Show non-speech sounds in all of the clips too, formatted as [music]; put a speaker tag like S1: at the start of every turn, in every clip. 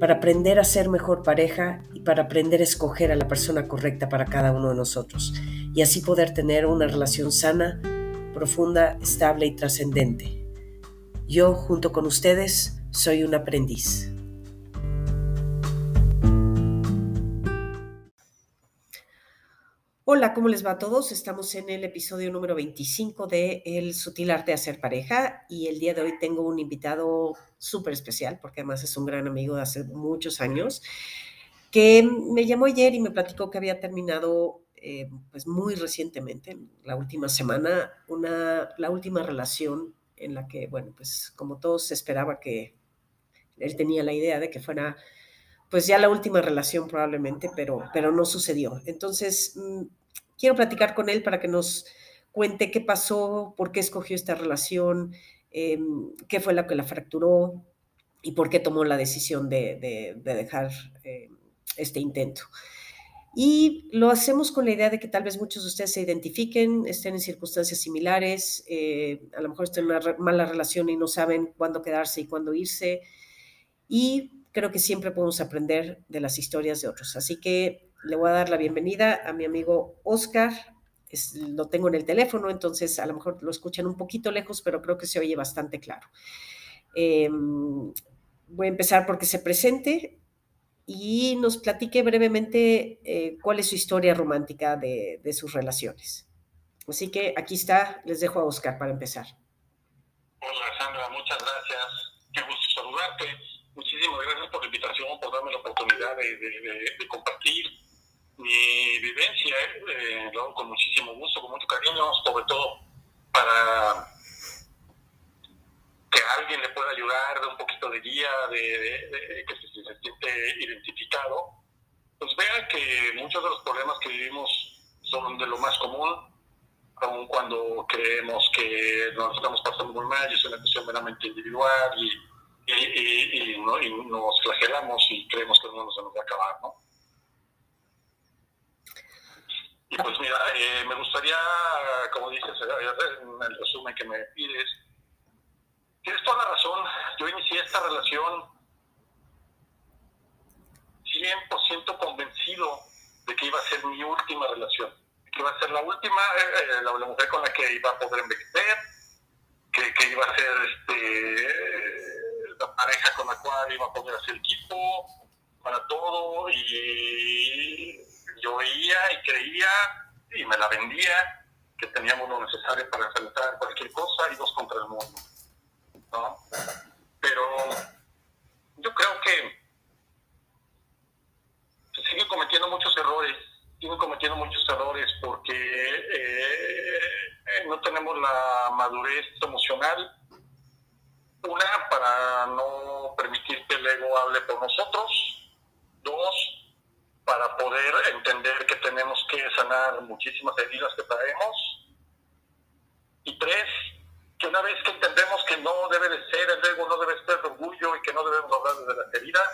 S1: para aprender a ser mejor pareja y para aprender a escoger a la persona correcta para cada uno de nosotros y así poder tener una relación sana, profunda, estable y trascendente. Yo, junto con ustedes, soy un aprendiz. Hola, ¿cómo les va a todos? Estamos en el episodio número 25 de El sutil arte de hacer pareja y el día de hoy tengo un invitado súper especial porque además es un gran amigo de hace muchos años que me llamó ayer y me platicó que había terminado eh, pues muy recientemente, la última semana, una, la última relación en la que, bueno, pues como todos esperaba que él tenía la idea de que fuera pues ya la última relación probablemente, pero, pero no sucedió. Entonces, mm, quiero platicar con él para que nos cuente qué pasó, por qué escogió esta relación, em, qué fue lo que la fracturó y por qué tomó la decisión de, dejar em, este intento. Y lo hacemos con la idea de que tal vez muchos de ustedes se identifiquen, estén en circunstancias similares, eh, a lo mejor estén en una mala relación y no saben cuándo quedarse y cuándo irse. Y creo que siempre podemos aprender de las historias de otros. Así que le voy a dar la bienvenida a mi amigo Oscar. lo tengo en el teléfono, entonces a lo mejor lo escuchan un poquito lejos, pero creo que se oye bastante claro. Em, voy a empezar porque se presente y nos platique brevemente eh, cuál es su historia romántica de, sus relaciones. Así que aquí está, les dejo a Oscar para empezar.
S2: Hola Sandra, muchas gracias. Qué gusto saludarte. Muchísimas gracias por la invitación, por darme la oportunidad de compartir mi vivencia, eh, lo hago con muchísimo gusto, con mucho cariño, sobre todo para que alguien le pueda ayudar, de un poquito de guía, de, que se, siente identificado, pues vea que muchos de los problemas que vivimos son de lo más común, aun cuando creemos que nos estamos pasando muy mal y es una cuestión meramente individual y, y, y, nos flagelamos y creemos que el mundo se nos va a acabar, ¿no? Y pues mira, eh, me gustaría, como dices, en el resumen que me pides, tienes toda la razón. Yo inicié esta relación 100% convencido de que iba a ser mi última relación, que iba a ser la última, eh, eh, la, mujer con la que iba a poder envejecer, que, que iba a ser este, la pareja con la cual iba a poder hacer equipo para todo y yo veía y creía y me la vendía que teníamos lo necesario para enfrentar cualquier cosa y dos contra el mundo. ¿no? Pero yo creo que se siguen cometiendo muchos errores, siguen cometiendo muchos errores porque eh, no tenemos la madurez emocional. Una, para no permitir que el ego hable por nosotros. Dos, para poder entender que tenemos que sanar muchísimas heridas que traemos. Y tres, que una vez que entendemos que no debe de ser el ego, no debe ser el orgullo y que no debemos hablar desde las heridas,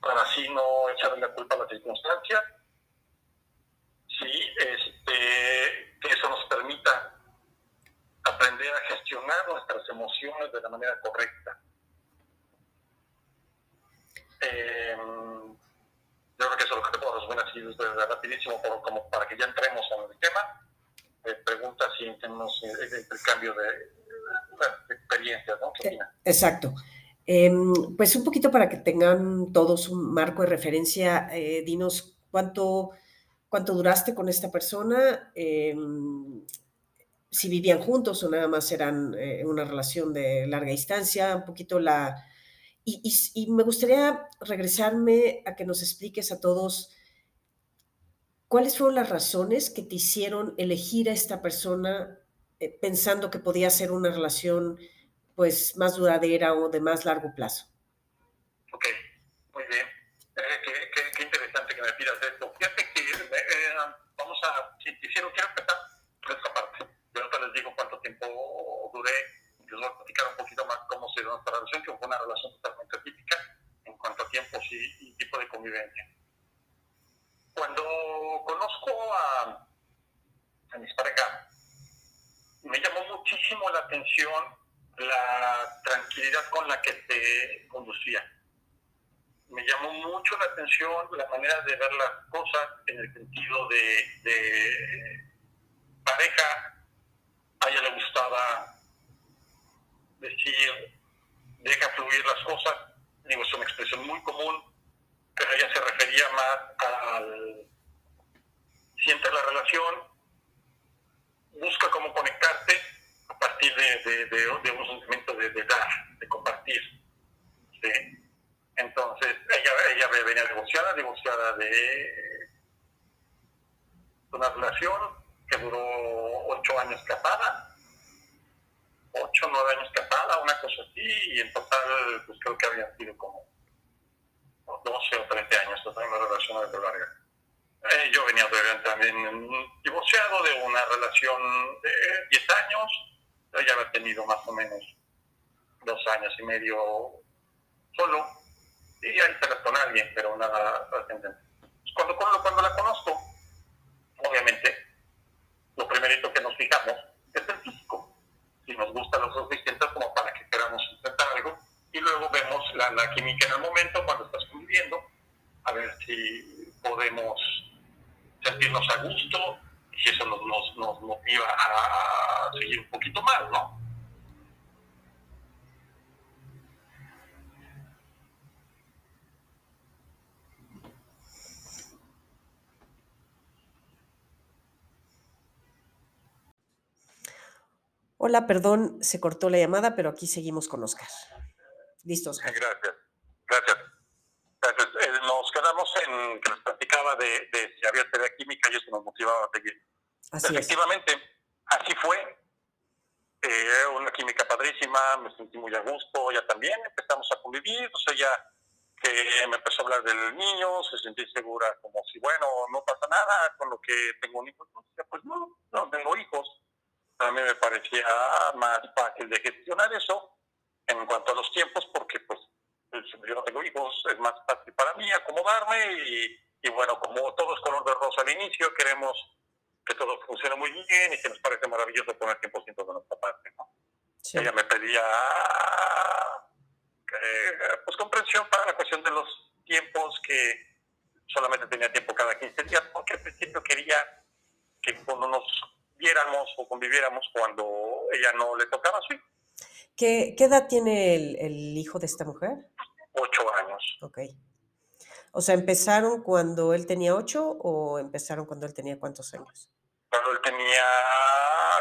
S2: para así no echarle la culpa a la circunstancia, sí, este, que eso nos permita aprender a gestionar nuestras emociones de la manera correcta. Eh, yo creo que así rapidísimo, como para que ya entremos en el tema. Eh, pregunta si tenemos el, eh, de, de experiencias, ¿no? ¿Qué
S1: Exacto. Eh, pues un poquito para que tengan todos un marco de referencia, eh, dinos cuánto, cuánto duraste con esta persona, eh, si vivían juntos o nada más eran eh, una relación de larga distancia, un poquito la, y, me gustaría regresarme a que nos expliques a todos ¿cuáles fueron las razones que te hicieron elegir a esta persona eh, pensando que podía ser una relación pues más duradera o de más largo plazo?
S2: Ok, muy bien. Eh, qué, qué, qué, interesante que me pidas esto. Fíjate que eh, eh vamos a, si, quisiera, quiero empezar por esta parte. Yo no te les digo cuánto tiempo duré, yo les voy a platicar un poquito más cómo se dio nuestra relación, que fue una relación totalmente típica en cuanto a tiempos y, y tipo de convivencia a, a mis parejas, me llamó muchísimo la atención la tranquilidad con la que se conducía. Me llamó mucho la atención la manera de ver las cosas en el sentido de, de pareja. A ella le gustaba decir, deja fluir las cosas. Digo, es una expresión muy común, pero ella se refería más al siente la relación, busca cómo conectarte a partir de, un sentimiento de, dar, de compartir. Entonces, ella, ella venía divorciada, divorciada de una relación que duró ocho años casada, ocho o nueve años casada, una cosa así, y en total, pues creo que habían sido como 12 o 13 años, total una relación de larga. Eh, yo venía también divorciado de una relación de 10 años, ya había tenido más o menos dos años y medio solo, y ahí se con alguien, pero nada trascendente. Cuando, cuando, la conozco, obviamente, lo primerito que nos fijamos es el físico. Si nos gusta los suficientes como para que queramos intentar algo, y luego vemos la, la química en el momento cuando estás conviviendo, a ver si podemos sentirnos a gusto y eso nos, nos, nos motiva a seguir un poquito más, ¿no?
S1: Hola, perdón, se cortó la llamada, pero aquí seguimos con Oscar. Listo, Oscar.
S2: Gracias. gracias. En que nos platicaba de, de si había teoría química y eso nos motivaba a seguir. Efectivamente, así fue. Eh, una química padrísima, me sentí muy a gusto, ya también empezamos a convivir, o sea, ya que me empezó a hablar del niño, se sentí segura como si, bueno, no pasa nada con lo que tengo un hijo. Pues no, no tengo hijos. A mí me parecía más fácil de gestionar eso en cuanto a los tiempos, porque pues yo no tengo hijos, es más fácil para mí acomodarme y, y bueno, como todo es color de rosa al inicio, queremos que todo funciona muy bien y que nos parece maravilloso poner 100% de nuestra parte. ¿no? Ella me pedía eh, pues comprensión para la cuestión de los tiempos, que solamente tenía tiempo cada 15 días, porque al principio quería que cuando nos viéramos o conviviéramos cuando ella no le tocaba su
S1: ¿Qué, ¿Qué, edad tiene el, el, hijo de esta mujer?
S2: Ocho años.
S1: Ok. O sea, ¿empezaron cuando él tenía ocho o empezaron cuando él tenía cuántos años?
S2: cuando él tenía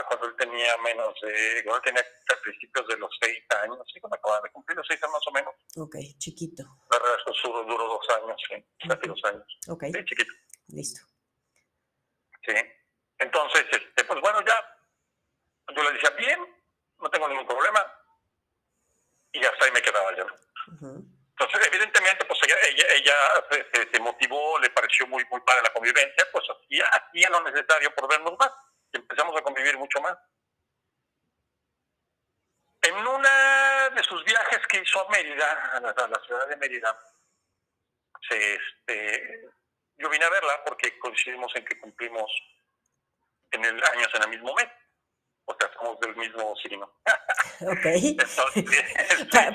S2: cuando él tenía menos de, cuando él tenía a principios de los seis años, sí, cuando acababa de cumplir los seis años más o menos.
S1: Ok, chiquito.
S2: La verdad, eso duró dos años, sí, casi dos años.
S1: Ok.
S2: Sí, chiquito.
S1: Listo.
S2: Sí. Entonces, este, pues bueno, ya, yo le decía, bien, no tengo ningún problema, y hasta ahí me quedaba yo. Entonces, evidentemente, pues ella, ella, se, motivó, le pareció muy, muy padre la convivencia, pues hacía, hacía lo necesario por vernos más. Y empezamos a convivir mucho más. En una de sus viajes que hizo a Mérida, a la, ciudad de Mérida, se, este, yo vine a verla porque coincidimos en que cumplimos en el años en el mismo mes o sea, somos del mismo signo. [laughs]
S1: Ok.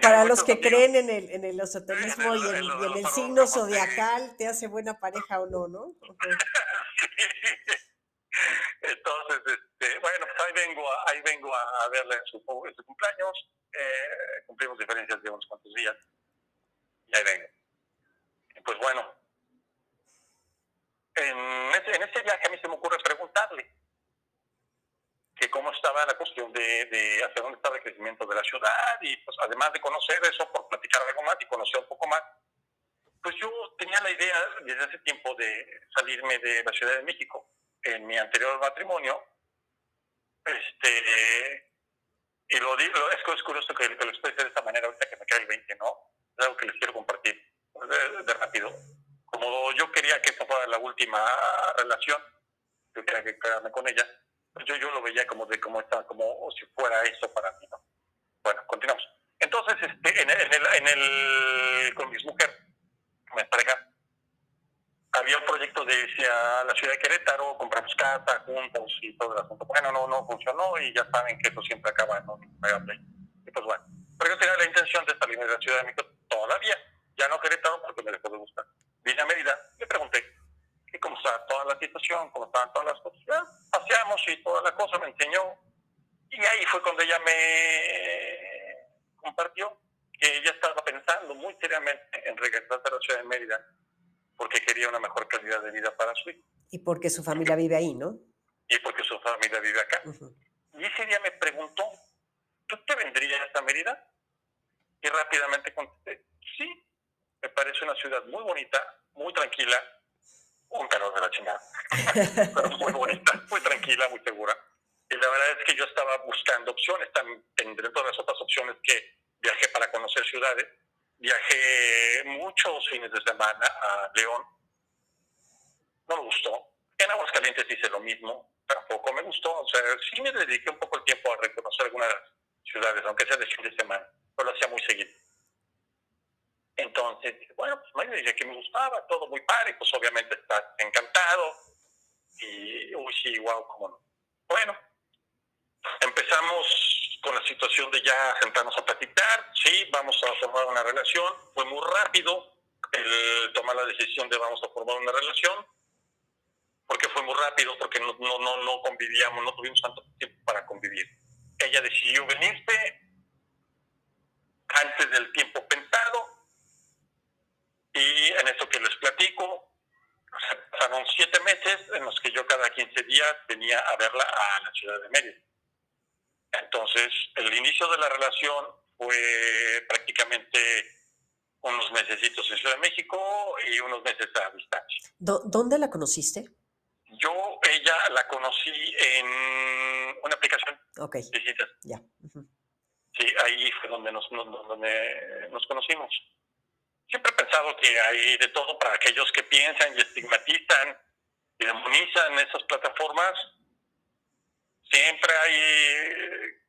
S1: para, los que creen en el, en el esoterismo y, en, el signo zodiacal, ¿te hace buena pareja o no, no? [laughs]
S2: Entonces, este, bueno, pues ahí vengo a, ahí vengo a, en su, en su cumpleaños. Eh, cumplimos diferencias de unos cuantos días. Y ahí vengo. pues bueno, en ese, en ese viaje a mí se me ocurre preguntarle que cómo estaba la cuestión de, de hacia dónde estaba el crecimiento de la ciudad y pues además de conocer eso, por platicar algo más y conocer un poco más, pues yo tenía la idea desde hace tiempo de salirme de la Ciudad de México. En mi anterior matrimonio, este, y lo digo, es, curioso que, lo exprese de esta manera ahorita que me cae el 20, ¿no? Es algo que les quiero compartir de, de rápido. Como yo quería que esta fuera la última relación, yo quería que quedarme con ella, yo, yo lo veía como de como esta, como si fuera eso para mí, ¿no? en el, con mis mujeres, mi pareja, había un proyecto de irse a la ciudad de Querétaro, compramos casa juntos y todo el asunto. Bueno, no, no funcionó y ya saben que eso siempre acaba en un Y pues bueno, pero yo tenía la intención de salir de la Ciudad de México todavía, ya no Querétaro porque me dejó de gustar. Vine a Mérida, le pregunté ¿y cómo está toda la situación, cómo estaban todas las cosas. Ya, paseamos y toda la cosa me enseñó. Y ahí fue cuando ella me compartió que ella estaba pensando muy seriamente en regresar a la ciudad de Mérida porque quería una mejor calidad de vida para su hijo.
S1: Y porque su familia vive ahí, ¿no?
S2: Y porque su familia vive acá. Y ese día me preguntó, ¿tú te vendrías a Mérida? Y rápidamente contesté, sí, me parece una ciudad muy bonita, muy tranquila, un calor de la chingada, [laughs] pero muy bonita, muy tranquila, muy segura. Y la verdad es que yo estaba buscando opciones, entre todas las otras opciones que viajé para conocer ciudades, viajé muchos fines de semana a León, no me gustó. En Aguascalientes hice lo mismo, tampoco me gustó. O sea, sí me dediqué un poco el tiempo a reconocer algunas ciudades, aunque sea de fin de semana, pero lo hacía muy seguido. Entonces, bueno, pues me dije que me gustaba, todo muy padre, pues obviamente está encantado. Y, uy, sí, wow, cómo no. Bueno, empezamos con la situación de ya sentarnos a platicar, sí, vamos a formar una relación. Fue muy rápido el tomar la decisión de vamos a formar una relación, porque fue muy rápido, porque no, no, no, no convivíamos, no tuvimos tanto tiempo para convivir. Ella decidió venirse antes del tiempo pensado, y en esto que les platico, pasaron siete meses en los que yo cada 15 días venía a verla a la ciudad de Mérida. Entonces, el inicio de la relación fue prácticamente unos meses en Ciudad de México y unos meses a distancia.
S1: ¿Dónde la conociste?
S2: Yo, ella la conocí en una aplicación.
S1: Ok. Ya.
S2: Sí, ahí fue donde nos, donde nos conocimos siempre he pensado que hay de todo para aquellos que piensan y estigmatizan y demonizan esas plataformas. Siempre hay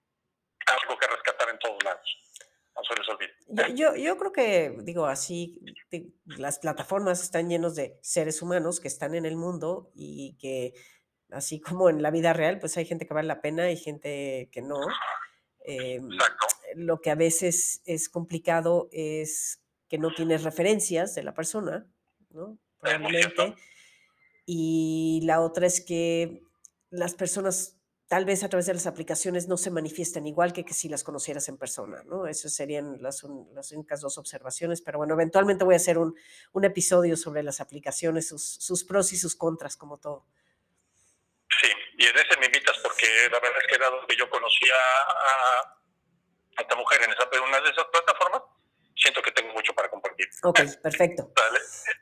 S2: algo que rescatar en todos lados. No se les olvide.
S1: Yo, yo creo que, digo, así, las plataformas están llenos de seres humanos que están en el mundo y que, así como en la vida real, pues hay gente que vale la pena y gente que no.
S2: Exacto.
S1: Lo que a veces es complicado es que no tienes referencias de la persona, ¿no? Probablemente. Y la otra es que las personas tal vez a través de las aplicaciones no se manifiestan igual que, que si las conocieras en persona, ¿no? Esas serían las, las únicas dos observaciones, pero bueno, eventualmente voy a hacer un, un episodio sobre las aplicaciones, sus, sus, pros y sus contras, como todo.
S2: Sí, y en ese me invitas porque la verdad es que dado que yo conocía a, a esta mujer en esa, una de esas plataformas, siento que tengo mucho para compartir.
S1: Ok, [laughs] perfecto.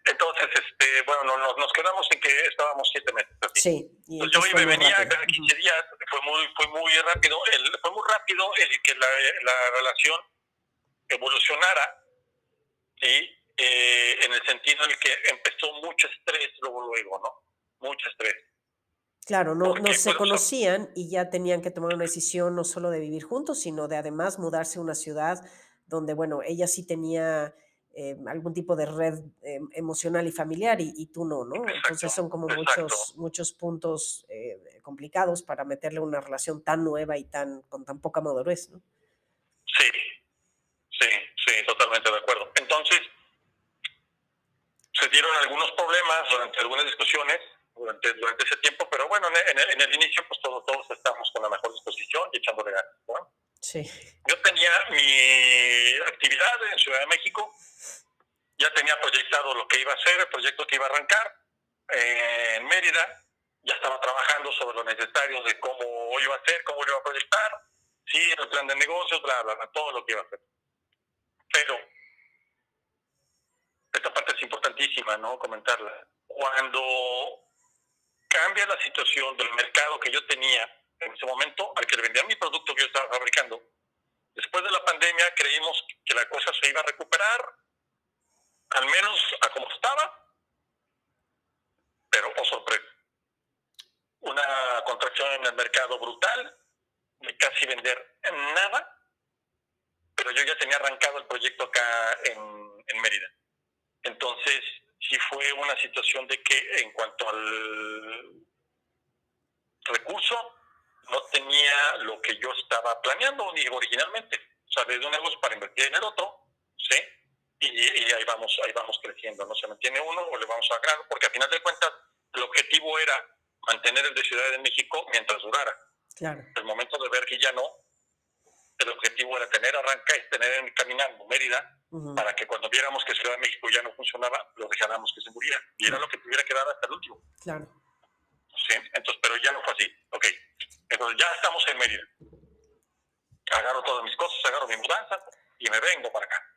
S2: Entonces, este, bueno, nos, nos quedamos en que estábamos siete meses.
S1: Sí.
S2: Y yo me venía cada 15 días, fue muy, fue muy rápido, el, fue muy rápido el que la, la relación evolucionara, ¿sí? Eh, en el sentido en el que empezó mucho estrés luego, luego, ¿no? Mucho estrés.
S1: Claro, no, no se conocían y ya tenían que tomar una decisión no solo de vivir juntos, sino de además mudarse a una ciudad donde, bueno, ella sí tenía eh, algún tipo de red eh, emocional y familiar y, tú no, ¿no? Entonces son como muchos, muchos puntos eh, complicados para meterle una relación tan nueva y tan con tan poca madurez, ¿no?
S2: Sí, sí, sí, totalmente de acuerdo. Entonces, se dieron algunos problemas durante algunas discusiones durante, durante ese tiempo, pero bueno, en el, en el inicio pues todos, todos estamos con la mejor disposición y echándole ganas, ¿no? Yo tenía mi actividad en Ciudad de México, ya tenía proyectado lo que iba a hacer, el proyecto que iba a arrancar eh, en Mérida, ya estaba trabajando sobre lo necesario de cómo iba a hacer, cómo lo iba a proyectar, sí, el plan de negocios, bla, bla, bla, todo lo que iba a hacer. Pero esta parte es importantísima, ¿no? Comentarla. Cuando cambia la situación del mercado que yo tenía en ese momento al que le vendía mi producto que yo estaba fabricando. Después de la pandemia creímos que la cosa se iba a recuperar, al menos a como estaba, pero por sorpresa. Una contracción en el mercado brutal, de casi vender nada, pero pero yo ya tenía arrancado el proyecto acá en, en Mérida. Entonces, sí fue una situación de que en cuanto al recurso, no tenía lo que yo estaba planeando ni originalmente. O sea, desde un negocio para invertir en el otro, ¿sí? Y, y, ahí vamos ahí vamos creciendo, ¿no? Se mantiene uno o le vamos a ganar, porque al final de cuentas el objetivo era mantener el de Ciudad de México mientras durara.
S1: Claro.
S2: El momento de ver que ya no, el objetivo era tener arranca y tener en caminando Mérida para que cuando viéramos que Ciudad de México ya no funcionaba, lo dejáramos que se muriera. Y era lo que tuviera que dar hasta el último.
S1: Claro.
S2: Sí, entonces, pero ya no fue así. Ok, entonces ya estamos en Mérida. Agarro todas mis cosas, agarro mi mudanza y me vengo para acá.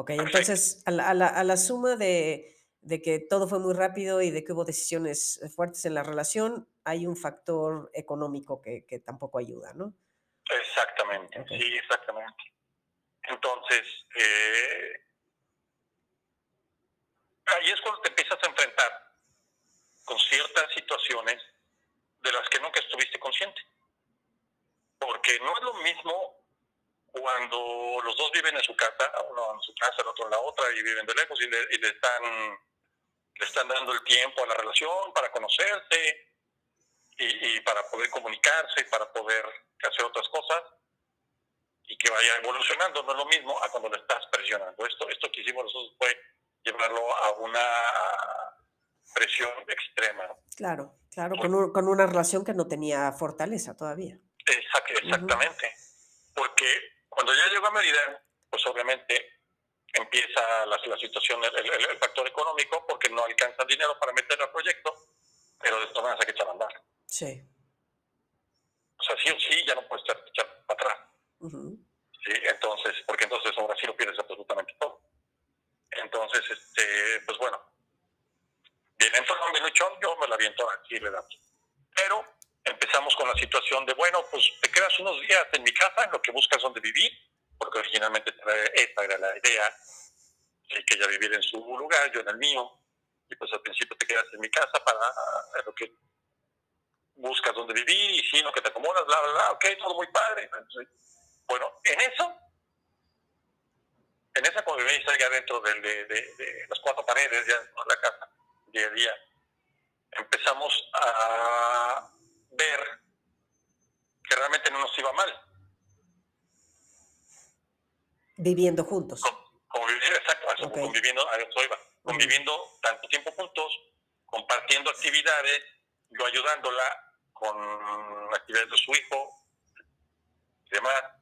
S1: Ok, entonces a la, a la, suma de, de, que todo fue muy rápido y de que hubo decisiones fuertes en la relación, hay un factor económico que, que tampoco ayuda, ¿no?
S2: Exactamente, sí, exactamente. Entonces, eh, ahí es cuando te empiezas a enfrentar con ciertas situaciones de las que nunca estuviste consciente. Porque no es lo mismo cuando los dos viven en su casa, uno en su casa, el otro en la otra, y viven de lejos y le, y le están, le están dando el tiempo a la relación para conocerse y, y para poder comunicarse, y para poder hacer otras cosas y que vaya evolucionando. No es lo mismo a cuando le estás presionando. Esto, esto que hicimos nosotros fue llevarlo a una presión extrema.
S1: Claro, claro, con, con, una relación que no tenía fortaleza todavía.
S2: exactamente. Porque cuando ya llegó a Mérida, pues obviamente empieza la, la situación, el, el, factor económico, porque no alcanza dinero para meter al proyecto, pero de todas maneras hay que echar a andar.
S1: Sí.
S2: O sea, sí o sí, ya no puedes echar, echar para atrás. Sí, entonces, porque entonces ahora sí lo pierdes absolutamente todo. Entonces, este, pues bueno, bien, entonces mi luchón, yo me la aviento aquí le damos. Pero empezamos con la situación de, bueno, pues te quedas unos días en mi casa en lo que buscas donde vivir, porque originalmente esa era la idea, que ella vivir en su lugar, yo en el mío, y pues al principio te quedas en mi casa para lo que buscas donde vivir y si no que te acomodas, bla, bla, bla, ok, todo muy padre. Bueno, en eso, en esa convivencia ya dentro de, de, las cuatro paredes, ya dentro de la casa, día a día, empezamos a ver que realmente no nos iba mal.
S1: Viviendo juntos.
S2: conviviendo, exacto, conviviendo, a eso iba, conviviendo tanto tiempo juntos, compartiendo actividades, yo ayudándola con actividades de su hijo y demás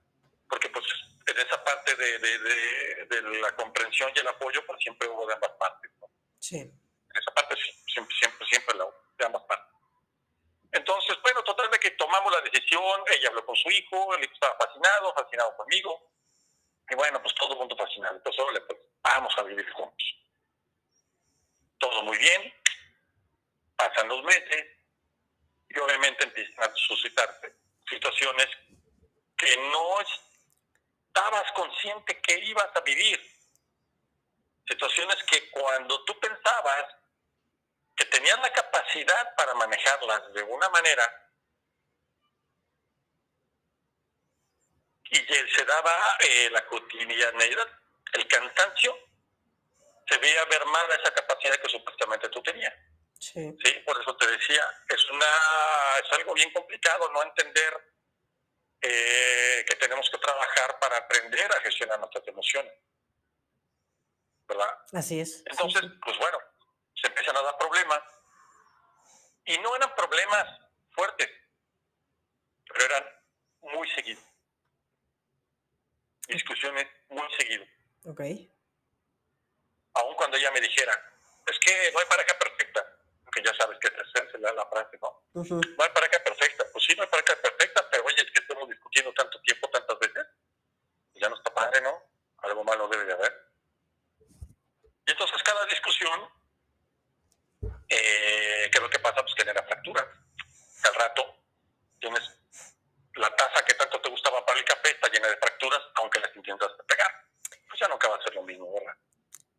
S2: porque pues en esa parte de, de, de, la comprensión y el apoyo pues siempre hubo de ambas partes. ¿no?
S1: Sí.
S2: En esa parte siempre, siempre, siempre la, de ambas partes. Entonces, bueno, total de que tomamos la decisión, ella habló con su hijo, él estaba fascinado, fascinado conmigo, y bueno, pues todo el mundo fascinado. Entonces, pues vamos a vivir juntos. Todo muy bien, pasan los meses, y obviamente empiezan a suscitarse situaciones que no es estabas consciente que ibas a vivir. Situaciones que cuando tú pensabas que tenías la capacidad para manejarlas de una manera y se daba eh, la cotidianidad, el cansancio, se veía mermada esa capacidad que supuestamente tú tenías.
S1: Sí.
S2: sí. por eso te decía, es una es algo bien complicado no entender eh, que tenemos que trabajar para aprender a gestionar nuestras emociones. ¿Verdad?
S1: Así es.
S2: Entonces, pues bueno, se empiezan a dar problemas. Y no eran problemas fuertes, pero eran muy seguidos. Discusiones muy seguido.
S1: Ok.
S2: Aun cuando ella me dijera, es que no hay pareja perfecta, que ya sabes que te la, la frase, ¿no? No hay pareja perfecta. Pues sí, no hay pareja perfecta, pero oye, es que estamos discutiendo tanto tiempo, tantas veces. Ya no está padre, ¿no? Algo malo debe de haber. Y entonces cada discusión, eh, ¿qué es lo que pasa? Pues genera fracturas. Al rato tienes la taza que tanto te gustaba para el café, está llena de fracturas, aunque las intentas pegar. Pues ya no acaba de ser lo mismo, ¿verdad?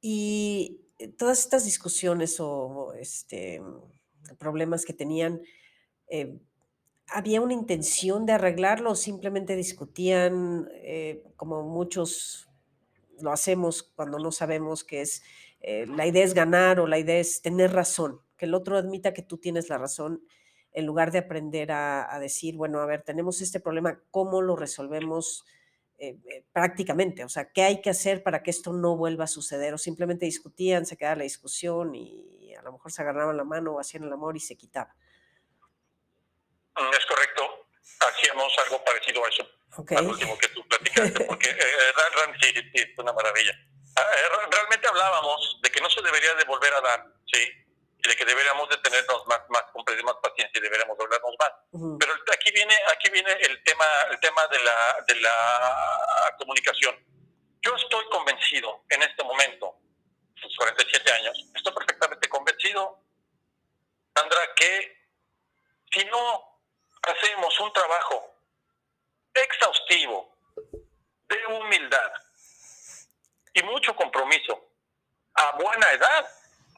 S1: Y todas estas discusiones o este, problemas que tenían, eh, había una intención de arreglarlo o simplemente discutían eh, como muchos lo hacemos cuando no sabemos que es eh, la idea es ganar o la idea es tener razón, que el otro admita que tú tienes la razón en lugar de aprender a, decir, bueno, a ver, tenemos este problema, ¿cómo lo resolvemos eh, eh, prácticamente? O sea, ¿qué hay que hacer para que esto no vuelva a suceder? O simplemente discutían, se quedaba la discusión y a lo mejor se agarraban la mano o hacían el amor y se quitaba.
S2: Mm, es correcto, hacíamos algo parecido a eso. Al último que tú [laughs] platicaste, porque eh, es una maravilla. Ah, realmente hablábamos de que no se debería de volver a dar, sí, y de que deberíamos de tenernos más, más, más paciencia y deberíamos hablarnos más. Pero aquí viene, aquí viene el tema, el tema de la, de la comunicación. Yo estoy convencido en este momento, sus 47 años, estoy perfectamente convencido, Sandra, que si no hacemos un trabajo exhaustivo de humildad y mucho compromiso a buena edad,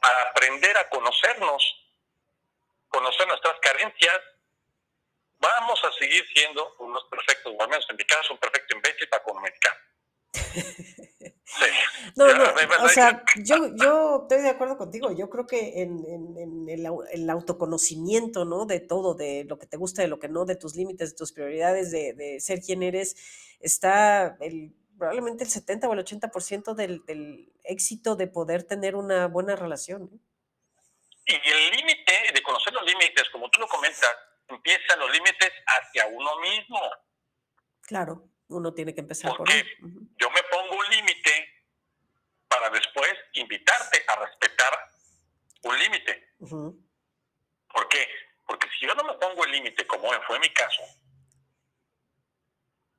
S2: para aprender a conocernos, conocer nuestras carencias, vamos a seguir siendo unos perfectos, o al menos en mi caso, un perfecto imbécil para comunicar. [laughs]
S1: Sí. No, no, o sea, yo, yo estoy de acuerdo contigo. Yo creo que en, en, el, el, autoconocimiento, ¿no? De todo, de lo que te gusta, de lo que no, de tus límites, de tus prioridades, de, de ser quien eres, está el probablemente el 70 o el 80% del, del éxito de poder tener una buena relación.
S2: Y el límite, de conocer los límites, como tú lo comentas, empiezan los límites hacia uno mismo.
S1: Claro, uno tiene que empezar
S2: Porque por yo me pongo un límite para después invitarte a respetar un límite. ¿Por qué? Porque si yo no me pongo el límite, como fue mi caso,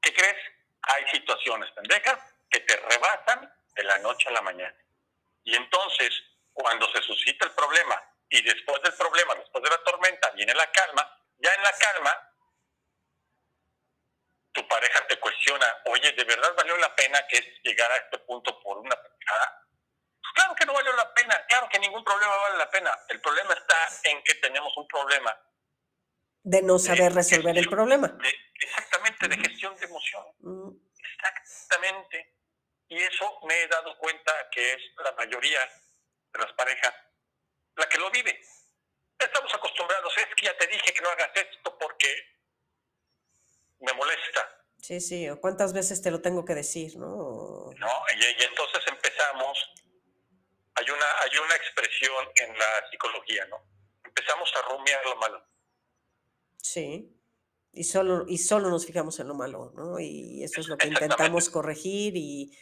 S2: ¿qué crees? hay situaciones pendejas que te rebasan de la noche a la mañana. Y entonces, cuando se suscita el problema y después del problema, después de la tormenta, viene la calma, ya en la calma, tu pareja te cuestiona, oye, ¿de verdad valió la pena que llegar a este punto por una pendejada? Pues claro que no valió la pena, claro que ningún problema vale la pena. El problema está en que tenemos un problema.
S1: De no saber resolver el problema
S2: exactamente, de gestión de emoción. Exactamente. Y eso me he dado cuenta que es la mayoría de las parejas la que lo vive. Estamos acostumbrados, es que ya te dije que no hagas esto porque me molesta.
S1: Sí, sí, o cuántas veces te lo tengo que decir, ¿no?
S2: No, y, entonces empezamos, hay una, hay una expresión en la psicología, ¿no? Empezamos a rumiar lo malo.
S1: Sí y solo, y solo nos fijamos en lo malo, ¿no? Y eso es lo que intentamos corregir y,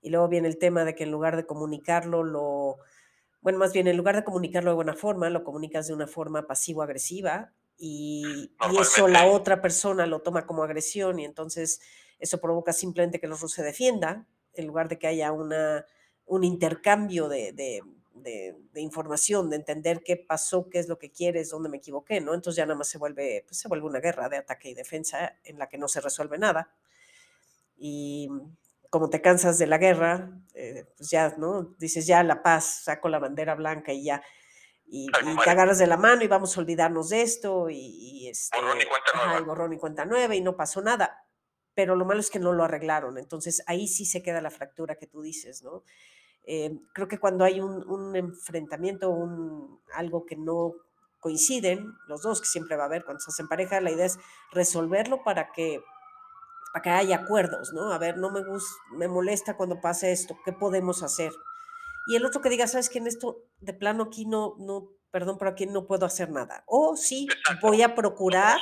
S1: y, luego viene el tema de que en lugar de comunicarlo, lo, bueno, más bien en lugar de comunicarlo de buena forma, lo comunicas de una forma pasivo-agresiva y, y, eso la otra persona lo toma como agresión y entonces eso provoca simplemente que el otro se defienda en lugar de que haya una, un intercambio de, de de, información, de entender qué pasó, qué es lo que quieres, dónde me equivoqué, ¿no? Entonces ya nada más se vuelve, pues se vuelve una guerra de ataque y defensa en la que no se resuelve nada. Y como te cansas de la guerra, eh, pues ya, ¿no? Dices ya la paz, saco la bandera blanca y ya. Y, te agarras de la mano y vamos a olvidarnos de esto y, este,
S2: borrón y cuenta nueva.
S1: borrón y cuenta nueva y no pasó nada. Pero lo malo es que no lo arreglaron. Entonces ahí sí se queda la fractura que tú dices, ¿no? Eh, creo que cuando hay un, enfrentamiento, un, algo que no coinciden, los dos que siempre va a haber cuando se hacen pareja, la idea es resolverlo para que, para que haya acuerdos, ¿no? A ver, no me gusta, me molesta cuando pasa esto, ¿qué podemos hacer? Y el otro que diga, sabes que en esto de plano aquí no, no, perdón, pero aquí no puedo hacer nada. O sí, voy a procurar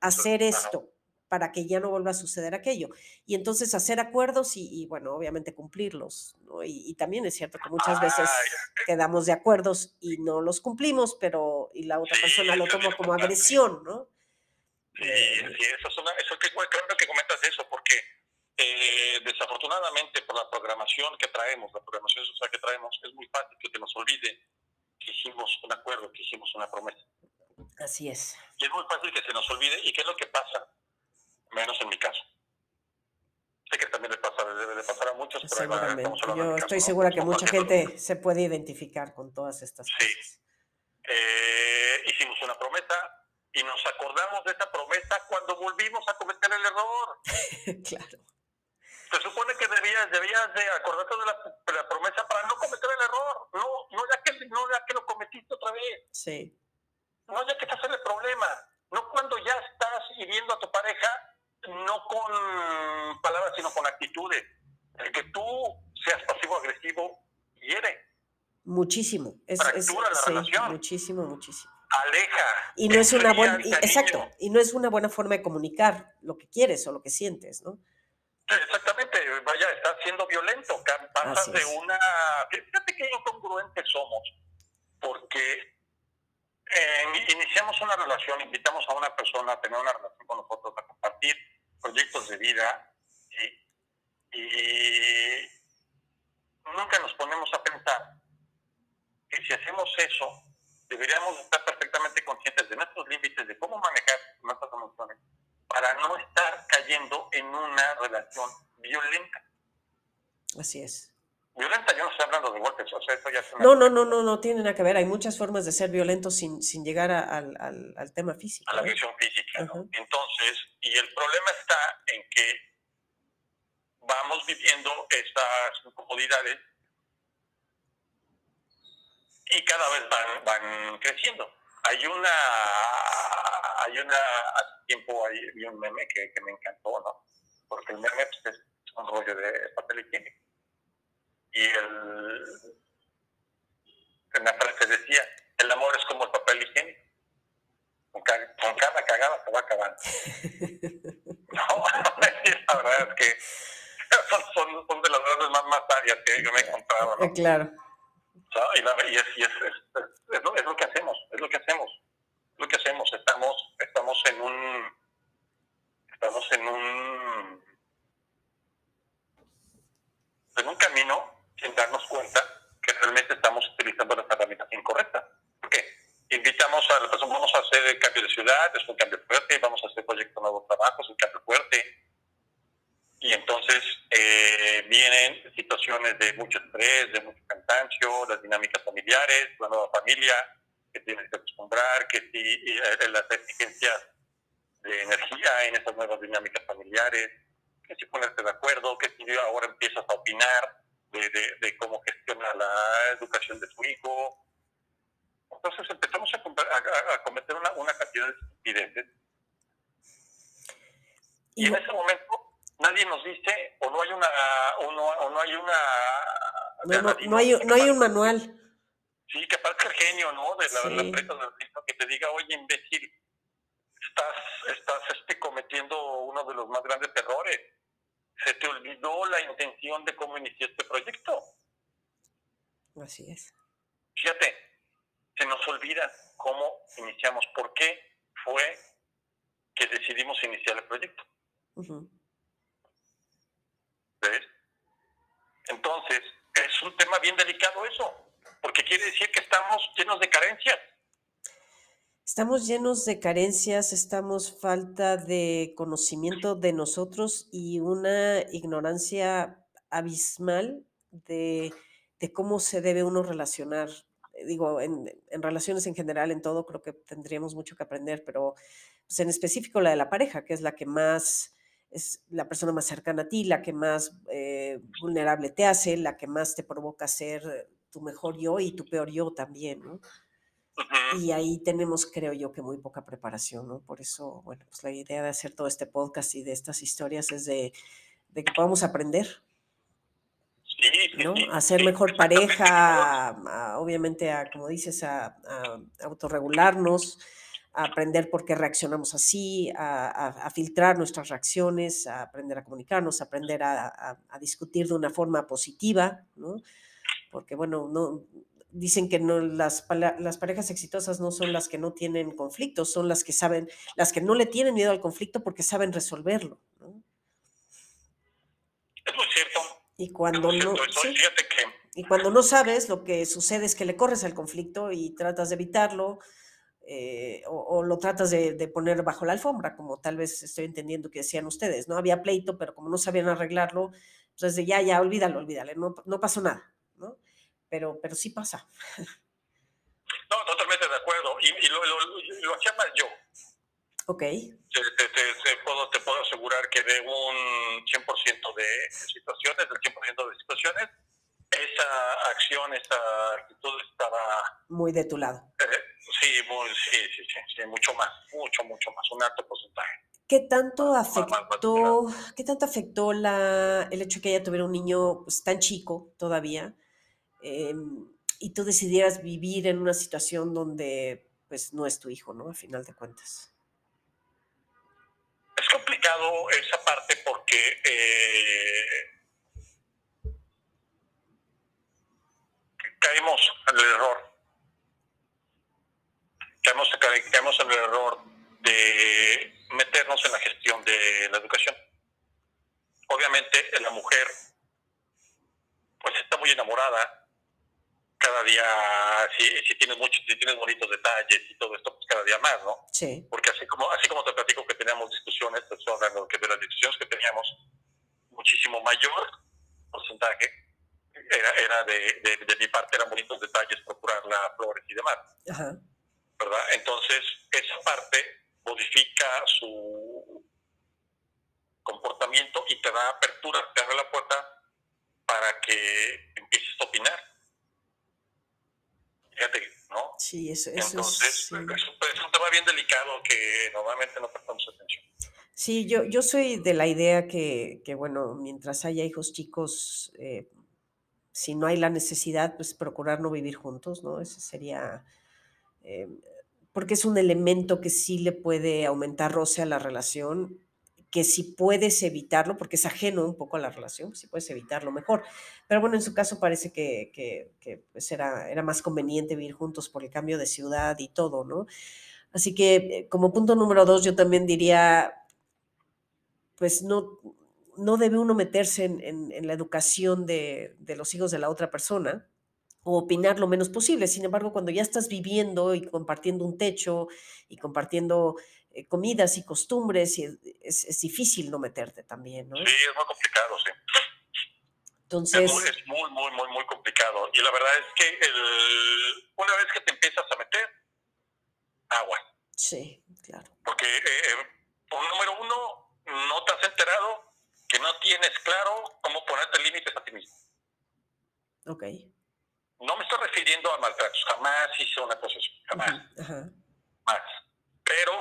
S1: hacer esto para que ya no vuelva a suceder aquello. Y entonces hacer acuerdos y, bueno, obviamente cumplirlos. ¿no? Y, también es cierto que muchas veces quedamos de acuerdos y no los cumplimos, pero y la otra persona lo toma como agresión, ¿no?
S2: Sí, eh, sí eso, es una, eso que, que comentas porque eh, desafortunadamente por la programación que traemos, la programación social que traemos, es muy fácil que te nos olvide que hicimos un acuerdo, que hicimos una promesa.
S1: Así es.
S2: Y es muy fácil que se nos olvide. ¿Y qué es lo que pasa? menos en mi caso. Sé que también le pasa, debe de pasar a muchos, pero
S1: Yo estoy segura que mucha gente se puede identificar con todas estas
S2: cosas. Sí. Eh, hicimos una promesa y nos acordamos de esa promesa cuando volvimos a cometer el error. [laughs]
S1: claro.
S2: Se supone que debías, debías de acordarte de la, promesa para no cometer el error, no, no, ya que, no ya que lo cometiste otra vez.
S1: Sí.
S2: No ya que estás en el problema, no cuando ya estás hiriendo a tu pareja, no con palabras, sino con actitudes. El que tú seas pasivo-agresivo hiere.
S1: Muchísimo. Es, es
S2: la relación.
S1: Muchísimo, muchísimo
S2: aleja.
S1: Y no es una buena, exacto, y no es una buena forma de comunicar lo que quieres o lo que sientes, ¿no?
S2: Exactamente, vaya, estás siendo violento, pasas de una... Fíjate qué incongruentes somos, porque iniciamos una relación, invitamos a una persona a tener una relación con nosotros, a compartir proyectos de vida, y, y nunca nos ponemos a pensar que si hacemos eso, deberíamos estar perfectamente conscientes de nuestros límites, de cómo manejar nuestras emociones, para no estar cayendo en una relación violenta.
S1: Así es.
S2: Violenta, yo no estoy hablando de golpes, o sea, eso ya
S1: No, no, no, no, no tiene nada que ver. Hay muchas formas de ser violento sin, sin llegar al, al, tema físico.
S2: A la agresión física. Entonces, y el problema está en que vamos viviendo estas incomodidades y cada vez van, van creciendo. Hay una, hay una, hace tiempo hay, un meme que, que, me encantó, ¿no? Porque el meme pues, es un rollo de papel higiénico. Y el, en la frase decía, el amor es como el papel higiénico. Con, con cada cagada se va acabando. [laughs] no, [laughs] la verdad es que [laughs] son, son, son de las verdades más, más sabias que yo me he encontrado. ¿no?
S1: Claro.
S2: Y, es, y es, es, lo, es, lo, que hacemos, es lo que hacemos, es lo que hacemos. Estamos, estamos en un, estamos en un, en un camino sin darnos cuenta que realmente estamos utilizando las herramientas incorrectas. ¿Por qué? Invitamos a la persona, vamos a hacer el cambio de ciudad, es un cambio fuerte, vamos a hacer proyecto nuevo trabajo, es un cambio fuerte y entonces eh, vienen situaciones de mucho estrés, de mucho cansancio, las dinámicas familiares, la nueva familia que tienes que acostumbrar, que si eh, las exigencias de energía en esas nuevas dinámicas familiares, que si ponerte de acuerdo, que si ahora empiezas a opinar de, de, cómo gestiona la educación de tu hijo. Entonces empezamos a, a, cometer una, una cantidad de estupideces. Y en ese momento nadie nos dice o no hay una o no, o no hay una
S1: no, no, no hay, no hay un manual.
S2: Sí que parezca el genio no de la, la empresa que te diga oye imbécil estás estás este cometiendo uno de los más grandes errores. Se te olvidó la intención de cómo inicié este proyecto
S1: así es.
S2: Fíjate se nos olvida cómo iniciamos por qué fue que decidimos iniciar el proyecto. ¿Ves? Entonces, es un tema bien delicado eso, porque quiere decir que estamos llenos de carencias.
S1: Estamos llenos de carencias, estamos falta de conocimiento de nosotros y una ignorancia abismal de, cómo se debe uno relacionar. Digo, en, en, relaciones en general, en todo, creo que tendríamos mucho que aprender, pero pues en específico la de la pareja, que es la que más es la persona más cercana a ti, la que más eh, vulnerable te hace, la que más te provoca ser tu mejor yo y tu peor yo también, ¿no? Y ahí tenemos, creo yo, que muy poca preparación, ¿no? Por eso, bueno, pues la idea de hacer todo este podcast y de estas historias es de, que podamos aprender, ¿no? A ser mejor pareja, obviamente a, como dices, a, a autorregularnos, a aprender por qué reaccionamos así, a, filtrar nuestras reacciones, a aprender a comunicarnos, a aprender a, discutir de una forma positiva, ¿no? Porque, bueno, no, dicen que no, las, las parejas exitosas no son las que no tienen conflictos, son las que saben, las que no le tienen miedo al conflicto porque saben resolverlo, ¿no?
S2: Es muy cierto.
S1: Y cuando no... Y cuando no sabes, lo que sucede es que le corres al conflicto y tratas de evitarlo, eh, o, lo tratas de, poner bajo la alfombra, como tal vez estoy entendiendo que decían ustedes, ¿no? Había pleito, pero como no sabían arreglarlo, entonces de ya, ya, olvídalo, olvídalo, no, no pasó nada, ¿no? Pero, pero sí pasa.
S2: No, totalmente de acuerdo. Y, lo, hacía más yo.
S1: Ok.
S2: Te, puedo, te puedo asegurar que de un 100% de situaciones, del 100% de situaciones, esa acción, esa actitud estaba...
S1: Muy de tu lado.
S2: Eh, sí, muy, sí, sí, sí, mucho más, mucho, mucho más, un alto porcentaje.
S1: ¿Qué tanto afectó, ¿qué tanto afectó la, el hecho de que ella tuviera un niño pues, tan chico todavía em, y tú decidieras vivir en una situación donde pues no es tu hijo, ¿no? A final de cuentas.
S2: Es complicado esa parte porque eh, caemos en el error. Caemos, caemos en el error de meternos en la gestión de la educación. Obviamente la mujer pues está muy enamorada. Cada día, si, si tienes muchos, si tienes bonitos detalles y todo esto, pues cada día más, ¿no?
S1: Sí.
S2: Porque así como, así como te platico que teníamos discusiones, pues hablando que de las discusiones que teníamos, muchísimo mayor porcentaje era, era de, de, mi parte, eran bonitos detalles, procurar las flores y demás. ¿Verdad? Entonces, esa parte modifica su comportamiento y te da apertura, te abre la puerta para que empieces a opinar. Fíjate, ¿no?
S1: Sí, eso,
S2: Entonces, es, un tema bien delicado que normalmente no prestamos atención.
S1: Sí, yo, yo soy de la idea que, que bueno, mientras haya hijos chicos, eh, si no hay la necesidad, pues procurar no vivir juntos, ¿no? Ese sería, eh, porque es un elemento que sí le puede aumentar roce a la relación, que si puedes evitarlo, porque es ajeno un poco a la relación, si puedes evitarlo mejor. Pero bueno, en su caso parece que, que, pues era, era más conveniente vivir juntos por el cambio de ciudad y todo, ¿no? Así que eh, como punto número dos, yo también diría, pues no, no debe uno meterse en, la educación de, los hijos de la otra persona o opinar lo menos posible. Sin embargo, cuando ya estás viviendo y compartiendo un techo y compartiendo eh, comidas y costumbres, es, difícil no meterte también, ¿no?
S2: Sí, es muy complicado, sí.
S1: Entonces...
S2: Es muy, muy, muy, muy, complicado. Y la verdad es que una vez que te empiezas a meter, agua.
S1: Sí, claro.
S2: Porque, eh, eh número uno, no te has enterado que no tienes claro cómo ponerte límites a ti mismo.
S1: Ok.
S2: No me estoy refiriendo a maltratos, jamás hice una cosa así, jamás. Más. Pero,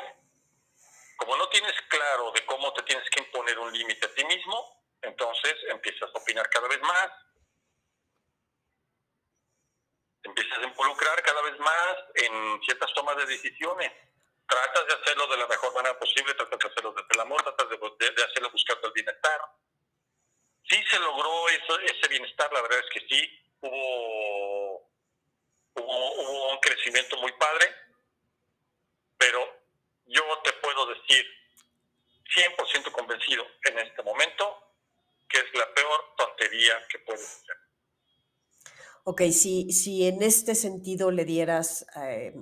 S2: como no tienes claro de cómo te tienes que imponer un límite a ti mismo, entonces empiezas a opinar cada vez más, empiezas a involucrar cada vez más en ciertas tomas de decisiones tratas de hacerlo de la mejor manera posible, tratas el amor, tratas de, de, hacerlo buscando el bienestar. Sí se logró eso, ese bienestar, la verdad es que sí, hubo, hubo, un crecimiento muy padre, pero yo te puedo decir 100% convencido en este momento que es la peor tontería que puedes hacer.
S1: Ok, si, si en este sentido le dieras eh,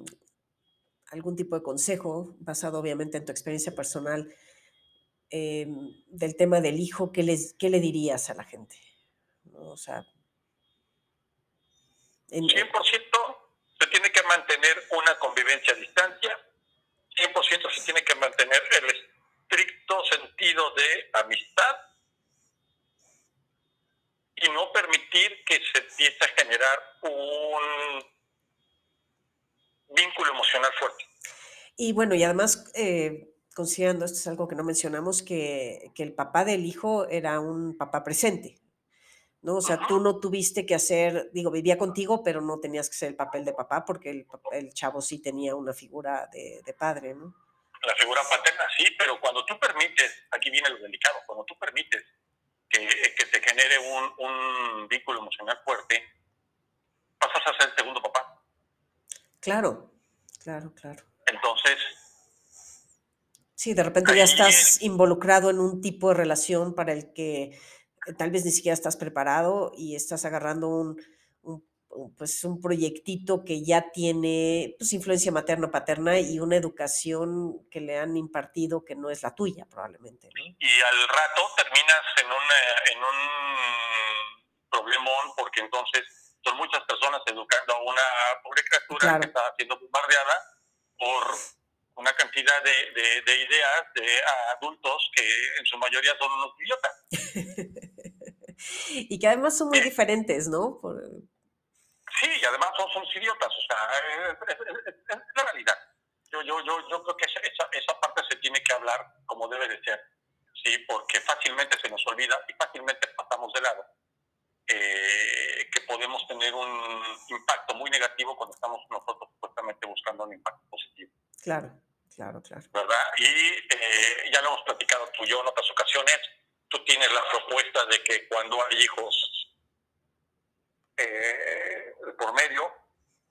S1: algún tipo de consejo, basado obviamente en tu experiencia personal, em, del tema del hijo, ¿qué, les, ¿qué le dirías a la gente? O sea,
S2: 100% se tiene que mantener una convivencia a distancia, 100% se tiene que mantener el estricto sentido de amistad y no permitir que se empiece a generar un vínculo emocional fuerte.
S1: Y bueno, y además, eh, considerando, esto es algo que no mencionamos, que, el papá del hijo era un papá presente, ¿no? O sea, tú no tuviste que hacer, digo, vivía contigo, pero no tenías que ser el papel de papá porque el, el chavo sí tenía una figura de, padre, ¿no?
S2: La figura paterna sí, pero cuando tú permites, aquí viene lo delicado, cuando tú permites que, que se genere un, un vínculo emocional fuerte, pasas a ser el segundo papá.
S1: Claro, claro, claro.
S2: Entonces...
S1: Sí, de repente ya estás involucrado en un tipo de relación para el que eh, tal vez ni siquiera estás preparado y estás agarrando un, pues un proyectito que ya tiene pues, influencia materna paterna y una educación que le han impartido que no es la tuya probablemente.
S2: Y al rato terminas en, en un problemón porque entonces son muchas personas educando a una pobre criatura que está siendo bombardeada por una cantidad de, de, ideas de adultos que en su mayoría son unos idiotas. [laughs]
S1: y que además son muy diferentes, ¿no?
S2: Sí, y además son, son idiotas, o sea, es, la realidad. Yo, yo, yo, yo creo que esa, esa parte se tiene que hablar como debe de ser, ¿sí? Porque fácilmente se nos olvida y fácilmente pasamos de lado. Eh, que podemos tener un impacto muy negativo cuando estamos nosotros supuestamente buscando un impacto positivo.
S1: Claro, claro, claro.
S2: ¿Verdad? Y eh, ya lo hemos platicado tú y yo en otras ocasiones. Tú tienes la propuesta de que cuando hay hijos eh, por medio,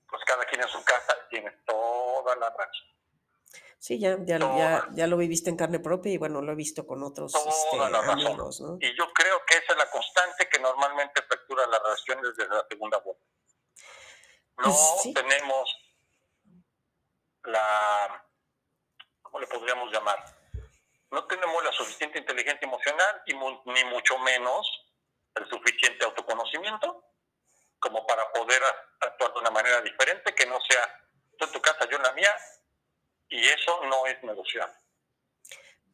S2: pues cada quien en su casa tiene toda la razón.
S1: Sí, ya, ya, ya, ya, lo viviste en carne propia y bueno, lo he visto con otros este, amigos, ¿no?
S2: Y yo creo que esa es la constante que normalmente fractura las relaciones desde la segunda vuelta. No pues tenemos la, ¿cómo le podríamos llamar? No tenemos la suficiente inteligencia emocional y ni mucho menos el suficiente autoconocimiento como para poder actuar de una manera diferente, que no sea tú en tu casa, yo en la mía, y eso no es negociable.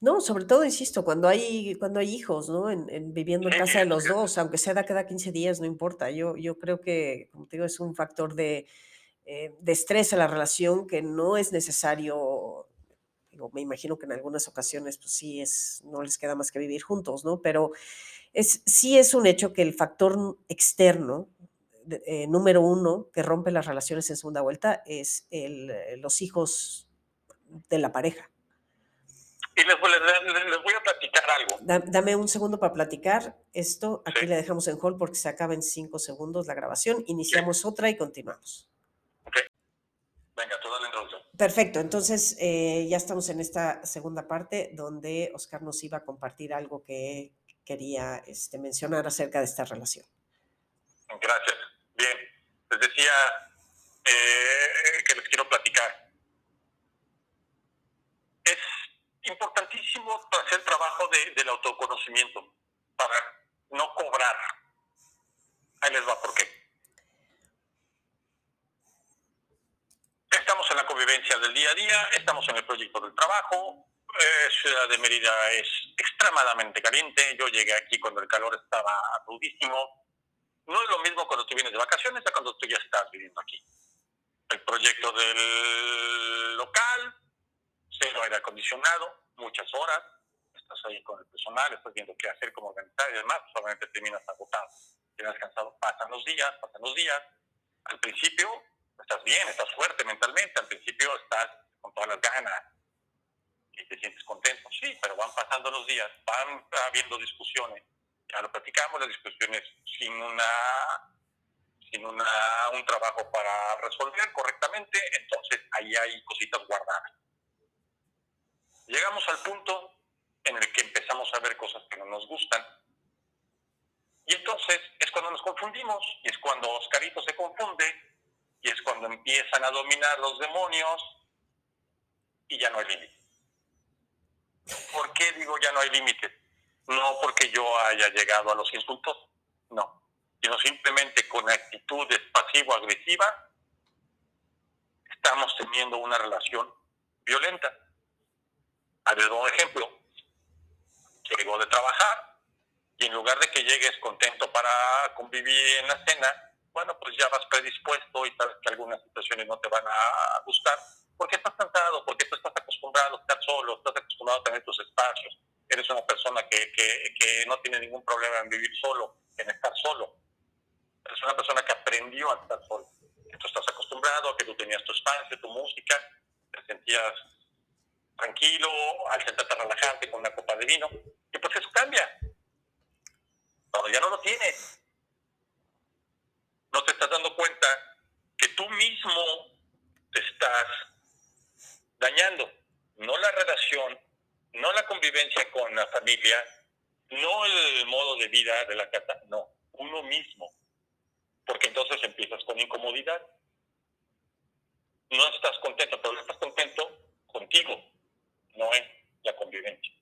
S1: No, sobre todo, insisto, cuando hay, cuando hay hijos, ¿no? En, viviendo en casa de los dos, aunque sea de cada 15 días, no importa. Yo, yo creo que, como te digo, es un factor de, eh, de estrés a la relación que no es necesario, me imagino que en algunas ocasiones, pues sí, es, no les queda más que vivir juntos, ¿no? Pero es, sí es un hecho que el factor externo, eh, número uno que rompe las relaciones en segunda vuelta es el, eh, los hijos de la pareja.
S2: Y les, voy a platicar algo.
S1: dame un segundo para platicar esto. Aquí le dejamos en hold porque se acaba en cinco segundos la grabación. Iniciamos otra y continuamos.
S2: Ok. Venga, introducción.
S1: Perfecto. Entonces, eh, ya estamos en esta segunda parte donde Oscar nos iba a compartir algo que quería este, mencionar acerca de esta relación.
S2: Gracias. Bien. Les decía eh, que les quiero platicar importantísimo hacer el trabajo de, del autoconocimiento para no cobrar. Ahí les va por qué. Estamos en la convivencia del día a día, estamos en el proyecto del trabajo. Eh, Ciudad de Mérida es extremadamente caliente. Yo llegué aquí cuando el calor estaba rudísimo. No es lo mismo cuando tú vienes de vacaciones a cuando tú ya estás viviendo aquí. El proyecto del local, cero aire acondicionado, muchas horas, estás ahí con el personal, estás viendo qué hacer, cómo organizar y demás, solamente terminas agotado, terminas cansado, pasan los días, pasan los días. Al principio estás bien, estás fuerte mentalmente, al principio estás con todas las ganas y te sientes contento, sí, pero van pasando los días, van habiendo discusiones, ya lo platicamos, las discusiones sin una sin una, un trabajo para resolver correctamente, entonces ahí hay cositas guardadas. Llegamos al punto en el que empezamos a ver cosas que no nos gustan. Y entonces es cuando nos confundimos, y es cuando Oscarito se confunde, y es cuando empiezan a dominar los demonios, y ya no hay límite. ¿Por qué digo ya no hay límite? No porque yo haya llegado a los insultos, no, sino simplemente con actitudes pasivo-agresiva estamos teniendo una relación violenta. Ver, un ejemplo. Llegó de trabajar y en lugar de que llegues contento para convivir en la cena, bueno, pues ya vas predispuesto y sabes que algunas situaciones no te van a gustar porque estás cansado, porque tú estás acostumbrado a estar solo, estás acostumbrado a tener tus espacios. Eres una persona que, que, que no tiene ningún problema en vivir solo, en estar solo. Eres una persona que aprendió a estar solo. Tú estás acostumbrado a que tú tenías tu espacio, tu música, te sentías tranquilo, al sentarte relajante con una copa de vino, y pues eso cambia. Cuando ya no lo tienes, no te estás dando cuenta que tú mismo te estás dañando, no la relación, no la convivencia con la familia, no el modo de vida de la casa, no, uno mismo. Porque entonces empiezas con incomodidad. No estás contento, pero no estás contento contigo, no es la convivencia.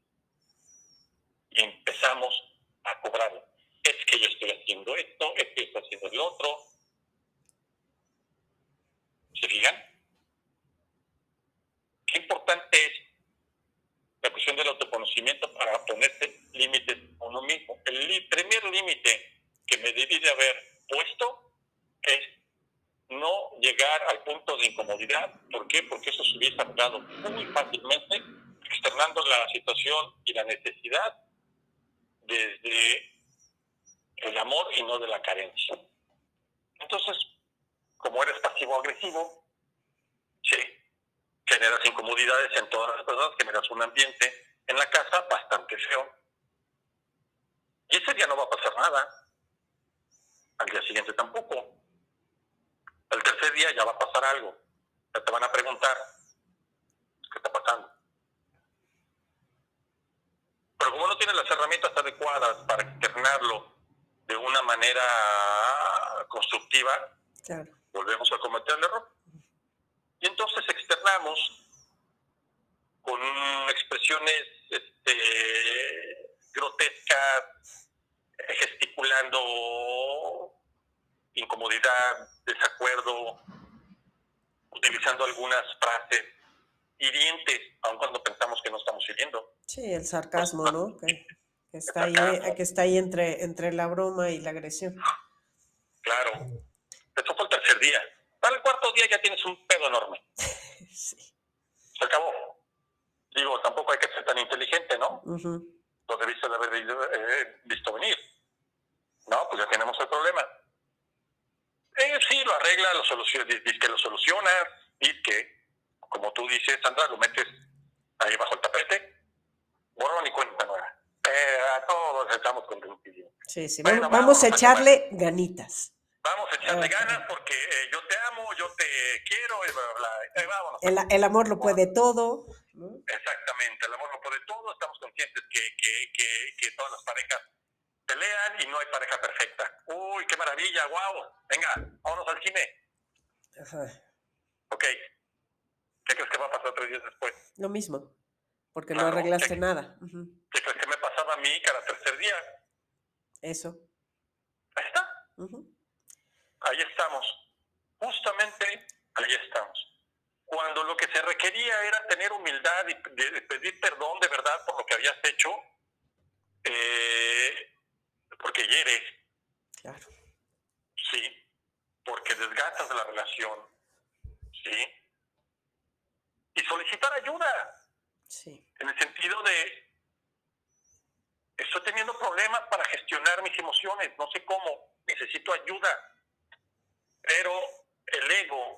S2: Y empezamos a cobrarlo es que yo estoy haciendo esto, es que estoy haciendo el otro. ¿Se fijan? Qué importante es la cuestión del autoconocimiento para ponerse límites a uno mismo. El primer límite que me debí de haber puesto es no llegar al punto de incomodidad. ¿Por qué? Porque eso se hubiese hablado muy fácilmente, externando la situación y la necesidad desde el amor y no de la carencia. Entonces, como eres pasivo-agresivo, sí, generas incomodidades en todas las personas, generas un ambiente en la casa bastante feo. Y ese día no va a pasar nada. Al día siguiente tampoco. El tercer día ya va a pasar algo. Ya te van a preguntar, ¿qué está pasando? Pero como no tienes las herramientas adecuadas para externarlo de una manera constructiva, volvemos a cometer el error. Y entonces externamos con expresiones este, grotescas, gesticulando incomodidad, desacuerdo, utilizando algunas frases hirientes, aun cuando pensamos que no estamos hiriendo.
S1: Sí, el sarcasmo, ¿no? Que, está, ahí, que está ahí entre, entre la broma y la agresión.
S2: Claro. Esto fue el tercer día. Para el cuarto día ya tienes un pedo enorme. [laughs] sí. Se acabó. Digo, tampoco hay que ser tan inteligente, ¿no? Lo debiste de haber eh, visto venir. No, pues ya tenemos el problema. Eh, sí, lo arregla, lo soluciona, dice que lo soluciona, y que, como tú dices, Sandra, lo metes ahí bajo el tapete, borrón y cuenta nueva. Eh, a todos estamos contentísimos.
S1: Sí, sí, vamos, a echarle ganitas.
S2: Vamos a echarle ganas porque eh, yo te amo, yo te quiero, y bla, bla,
S1: El, el, amor lo puede todo.
S2: Exactamente, el amor lo puede todo. Estamos conscientes que, que, que, que todas las parejas pelean y no hay pareja perfecta. Uy, qué maravilla, wow. Venga, vámonos al cine. Ajá. Ok. ¿Qué crees que va a pasar tres días después?
S1: Lo mismo, porque no arreglaste nada.
S2: ¿Qué crees que me pasaba a mí cada tercer día?
S1: Eso.
S2: Ahí está. Ahí estamos. Justamente ahí estamos. Cuando lo que se requería era tener humildad y pedir perdón de verdad por lo que habías hecho, eh, porque hieres. Claro. Sí, porque desgastas la relación. Sí. Y solicitar ayuda. Sí. En el sentido de, estoy teniendo problemas para gestionar mis emociones, no sé cómo, necesito ayuda. Pero el ego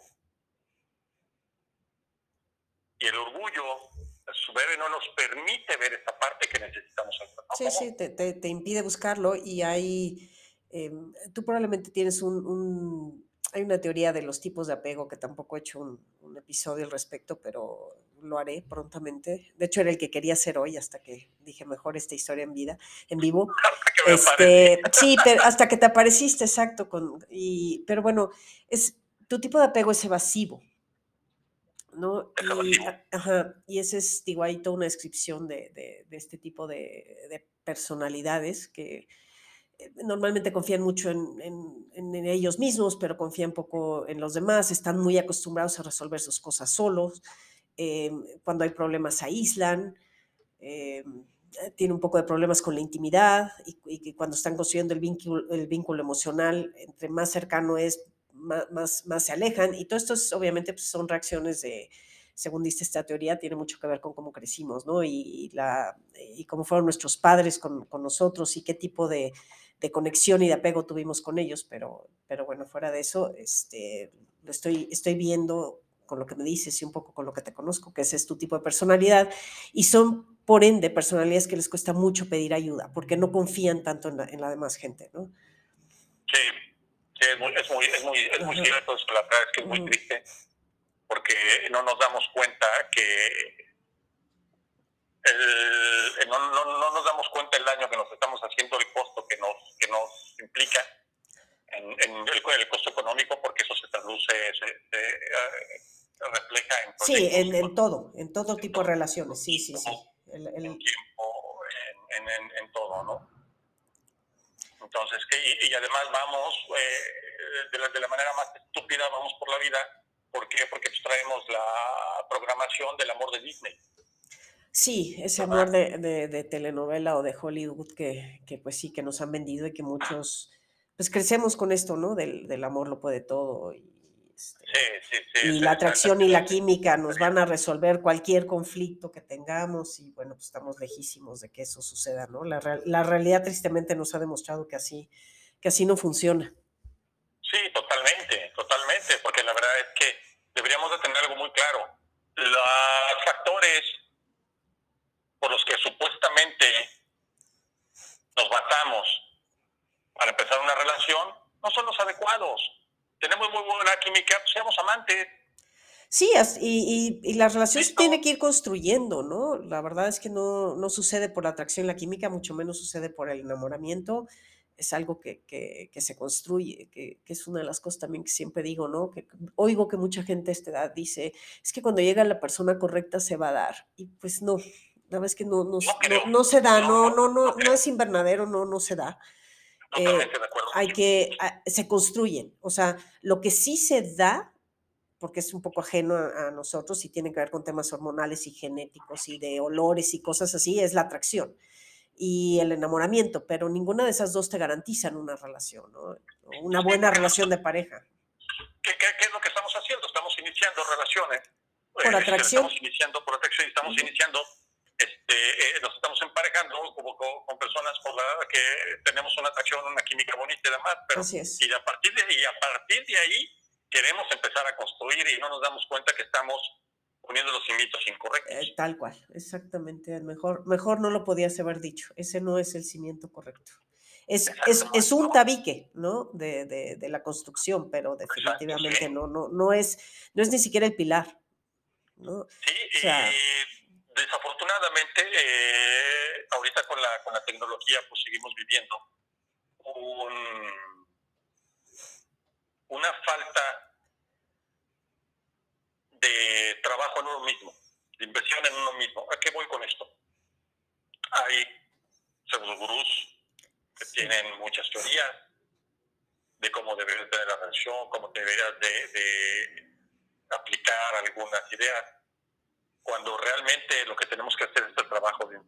S2: y el orgullo su bebé no nos permite ver esta parte que necesitamos.
S1: Sí, sí, te, te, impide buscarlo y hay, em, tú probablemente tienes un, hay una teoría de los tipos de apego que tampoco he hecho un, episodio al respecto, pero lo haré prontamente. De hecho, era el que quería hacer hoy hasta que dije mejor esta historia en vida, en vivo. [laughs] este, sí, hasta que te apareciste, exacto. Con, y, pero bueno, es, tu tipo de apego es evasivo. ¿no? Y, ajá, y ese es, digo, hay toda una descripción de, de, este tipo de, personalidades que eh, normalmente confían mucho en, en, en, ellos mismos, pero confían poco en los demás, están muy acostumbrados a resolver sus cosas solos, em, cuando hay problemas se aíslan, eh, tienen un poco de problemas con la intimidad y, y, que cuando están construyendo el vínculo, el vínculo emocional, entre más cercano es, más, más, se alejan. Y todo esto obviamente pues, son reacciones de, según dice esta teoría, tiene mucho que ver con cómo crecimos, ¿no? Y, la, y cómo fueron nuestros padres con, con nosotros y qué tipo de, de, conexión y de apego tuvimos con ellos. Pero, pero bueno, fuera de eso, este, lo estoy, estoy viendo con lo que me dices y un poco con lo que te conozco, que ese es tu tipo de personalidad. Y son, por ende, personalidades que les cuesta mucho pedir ayuda porque no confían tanto en la, en la demás gente, ¿no?
S2: Sí, es muy, es muy, es muy, es muy cierto, la verdad es que es muy triste, porque no nos damos cuenta que el, no, no, no, nos damos cuenta el daño que nos estamos haciendo, el costo que nos, que nos implica en, en el, costo económico, porque eso se traduce, se, se, refleja en...
S1: Sí, en, en, todo, en todo tipo de relaciones, sí, sí, sí.
S2: El, el... En tiempo, en, en, en todo, ¿no? Entonces, que, y, además vamos, eh, de, la, de, la, manera más estúpida, vamos por la vida. ¿Por qué? Porque traemos la programación del amor de Disney.
S1: Sí, ese amor de, de, telenovela o de Hollywood que, que, pues sí, que nos han vendido y que muchos, pues crecemos con esto, ¿no? Del, del amor lo puede todo y, este,
S2: sí, sí, sí,
S1: y la atracción y la química nos van a resolver cualquier conflicto que tengamos y bueno, pues estamos lejísimos de que eso suceda, ¿no? La, la realidad tristemente nos ha demostrado que así, que así no funciona.
S2: Sí, totalmente, totalmente, porque la verdad es que deberíamos de tener algo muy claro. Los factores por los que supuestamente nos basamos para empezar una relación no son los adecuados. Tenemos muy buena química, pues seamos amantes.
S1: Sí, y, y, y la relación se tiene que ir construyendo, ¿no? La verdad es que no, no sucede por la atracción, la química, mucho menos sucede por el enamoramiento es algo que, que, se construye, que, que, es una de las cosas también que siempre digo, ¿no? Que oigo que mucha gente a esta edad dice, es que cuando llega la persona correcta se va a dar. Y pues no, la verdad es que no, no, no, se da, no, no, no, no, es invernadero, no, no se da.
S2: Eh,
S1: hay que, ah, se construyen. O sea, lo que sí se da, porque es un poco ajeno a, a nosotros y tiene que ver con temas hormonales y genéticos y de olores y cosas así, es la atracción y el enamoramiento, pero ninguna de esas dos te garantizan una relación, ¿no? Una buena relación de pareja.
S2: ¿Qué, es lo que estamos haciendo? Estamos iniciando relaciones.
S1: Por atracción.
S2: Estamos iniciando por atracción y estamos iniciando, este, eh, nos estamos emparejando como, con, personas por las que tenemos una atracción, una química bonita y demás, pero y a partir de y a partir de ahí queremos empezar a construir y no nos damos cuenta que estamos poniendo los cimientos incorrectos.
S1: Eh, tal cual, exactamente. Mejor, mejor no lo podías haber dicho. Ese no es el cimiento correcto. Es, es, es un tabique, ¿no? De, de, de, la construcción, pero definitivamente no, no, no es, no es ni siquiera el pilar. ¿no?
S2: Sí, y desafortunadamente, eh, ahorita con la, con la tecnología, pues seguimos viviendo un, una falta de trabajo en uno mismo, de inversión en uno mismo. ¿A qué voy con esto? Hay pseudogurús que tienen muchas teorías de cómo deberías tener la relación, cómo deberías de, aplicar algunas ideas, cuando realmente lo que tenemos que hacer es el trabajo de,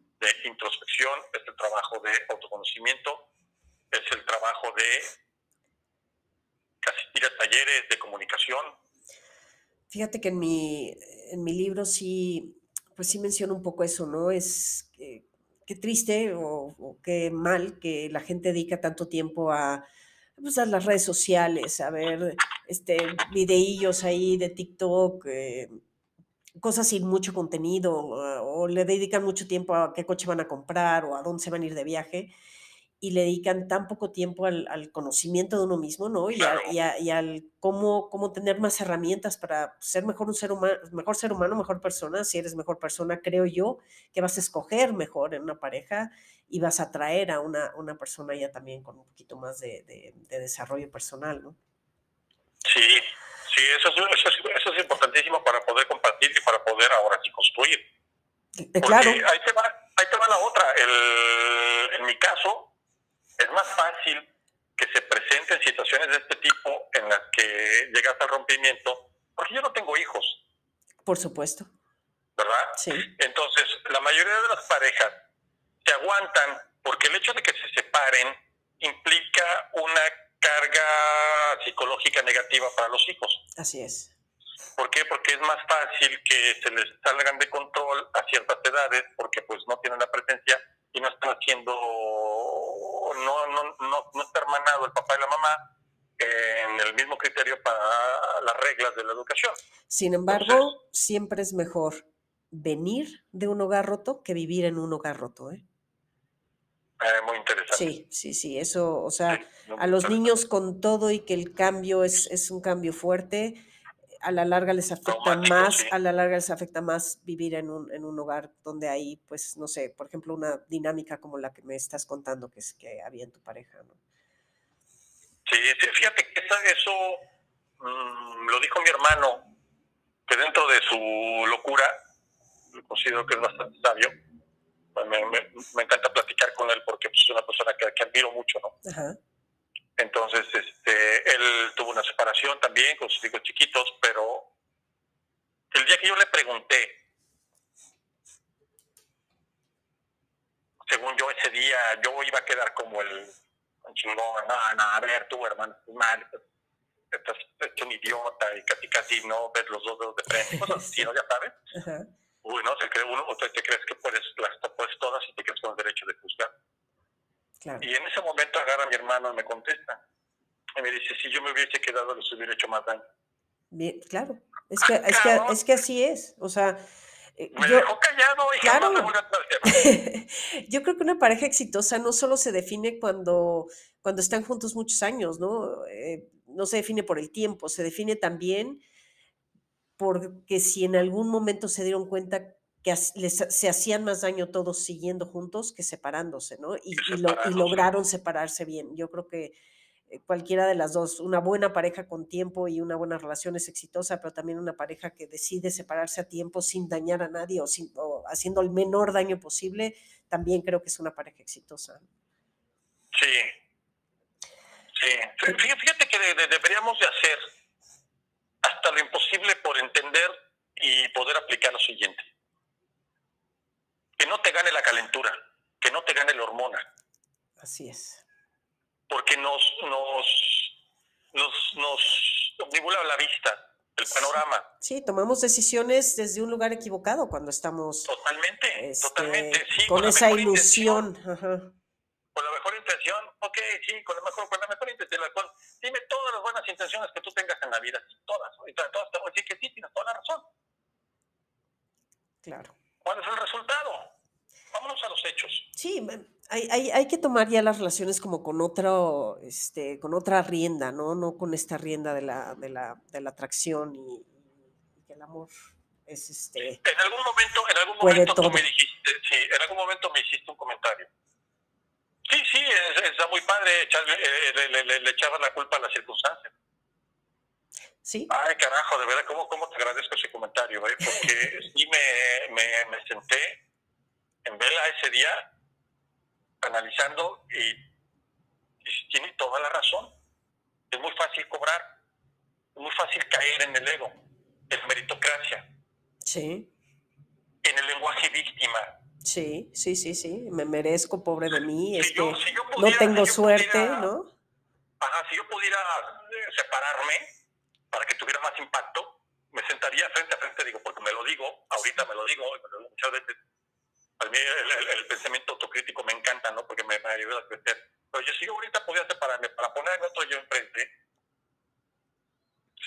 S2: introspección, es el trabajo de autoconocimiento, es el trabajo de asistir a talleres de comunicación,
S1: Fíjate que en mi, en mi libro sí, pues sí menciono un poco eso, ¿no? Es qué triste o, qué mal que la gente dedica tanto tiempo a, pues, las redes sociales, a ver este, videillos ahí de TikTok, eh, cosas sin mucho contenido, o, o, le dedican mucho tiempo a qué coche van a comprar o a dónde se van a ir de viaje y le dedican tan poco tiempo al, conocimiento de uno mismo, ¿no? Y, y, al cómo, cómo tener más herramientas para ser mejor un ser humano, mejor ser humano, mejor persona. Si eres mejor persona, creo yo que vas a escoger mejor en una pareja y vas a atraer a una, una persona ya también con un poquito más de, de, desarrollo personal, ¿no?
S2: Sí, sí, eso es, eso, es, importantísimo para poder y para poder ahora sí construir.
S1: Eh, claro.
S2: Ahí te, va, ahí te va la otra. El, en mi caso, es más fácil que se presenten situaciones de este tipo en las que llegas al rompimiento, porque yo no tengo hijos.
S1: Por supuesto.
S2: ¿Verdad?
S1: Sí.
S2: Entonces, la mayoría de las parejas se aguantan porque el hecho de que se separen implica una carga psicológica negativa para los hijos.
S1: Así es.
S2: ¿Por qué? Porque es más fácil que se les salgan de control a ciertas edades porque pues no tienen la presencia y no están haciendo no, no, no, no está hermanado el papá y la mamá en el mismo criterio para las reglas de la educación.
S1: Sin embargo, siempre es mejor venir de un hogar roto que vivir en un hogar roto, ¿eh?
S2: eh muy interesante.
S1: Sí, sí, sí, eso, o sea, a los niños con todo y que el cambio es, es un cambio fuerte, a la larga les afecta más, a la larga les afecta más vivir en un, en un hogar donde hay, pues, no sé, por ejemplo, una dinámica como la que me estás contando que es que había en tu pareja, ¿no?
S2: Sí, fíjate que eso, mm, lo dijo mi hermano, que dentro de su locura, considero que es bastante sabio, me, me, encanta platicar con él porque pues, es una persona que, que admiro mucho, ¿no? Ajá entonces, este, él tuvo una separación también con sus hijos chiquitos, pero el día que yo le pregunté, según yo ese día, yo iba a quedar como el chingón, no, no, a ver tú, hermano, mal, estás, estás un idiota y casi casi no ves los dos dedos de frente, cosas así, ¿no? Ya sabes. [laughs] Uy, no, se cree uno, o te, te crees que puedes, las puedes todas y te crees con el derecho de juzgar.
S1: Claro.
S2: Y en ese momento agarra a mi hermano y me contesta. Y me dice, si yo me hubiese quedado, les hubiera hecho más daño.
S1: Bien, claro. Es que, es que, es que así es. O sea, eh,
S2: Me
S1: yo,
S2: dejó callado y
S1: Claro.
S2: me a [laughs]
S1: yo creo que una pareja exitosa no solo se define cuando, cuando están juntos muchos años, ¿no? Eh, no se define por el tiempo, se define también porque si en algún momento se dieron cuenta que les, se hacían más daño todos siguiendo juntos que separándose, ¿no? Y, lo- y lograron separarse bien. Yo creo que eh, cualquiera de las dos, una buena pareja con tiempo y una buena relación es exitosa, pero también una pareja que decide separarse a tiempo sin dañar a nadie o, sin, o haciendo el menor daño posible, también creo que es una pareja exitosa.
S2: Sí. Sí. Fí- fí- Fíjate que de- de- deberíamos de hacer hasta lo imposible por entender y poder aplicar lo siguiente. Que no te gane la calentura, que no te gane la hormona,
S1: Así es.
S2: porque nos, nos, nos, nos omnibula la vista, el panorama.
S1: Sí, tomamos decisiones desde un lugar equivocado cuando estamos
S2: Totalmente,
S1: este,
S2: totalmente. Sí,
S1: con esa ilusión. Ajá.
S2: Con la mejor intención, ok, sí, con la mejor, con la mejor intención. la cual- dime todas las buenas intenciones que tú tengas en la vida, todas. Y todas, todas te voy a decir que sí, tienes toda la razón.
S1: Claro.
S2: ¿Cuál es el resultado? Vámonos a los hechos.
S1: Sí, hay, hay, hay que tomar ya las relaciones como con otro, este, con otra rienda, ¿no? No con esta rienda de la, de la, de la atracción y, y que el amor es este.
S2: En algún momento, en algún momento tú me dijiste, sí, en algún momento me hiciste un comentario. Sí, sí, es- está muy padre, echarle, eh, le, le, le, le echabas la culpa a las circunstancias.
S1: Sí,
S2: Ay, carajo, de verdad, ¿cómo, cómo te agradezco ese comentario? eh? Porque [laughs] sí me, me, me senté en vela ese día analizando y, y tiene toda la razón. Es muy fácil cobrar, es muy fácil caer en el ego, en la meritocracia,
S1: sí,
S2: en el lenguaje víctima.
S1: sí, sí, sí, sí. Me merezco, pobre de mí.
S2: Si
S1: Este,
S2: yo- si yo
S1: no tengo
S2: si
S1: suerte,
S2: pudiera-
S1: ¿no?
S2: Ajá, si yo pudiera eh, separarme para que tuviera más impacto, me sentaría frente a frente, digo, porque me lo digo, ahorita me lo digo, y me lo digo muchas veces. A mí el, pensamiento autocrítico me encanta, ¿no? Porque me, me ayuda a crecer. Pero yo si ahorita pudiera separarme para poner a otro yo enfrente,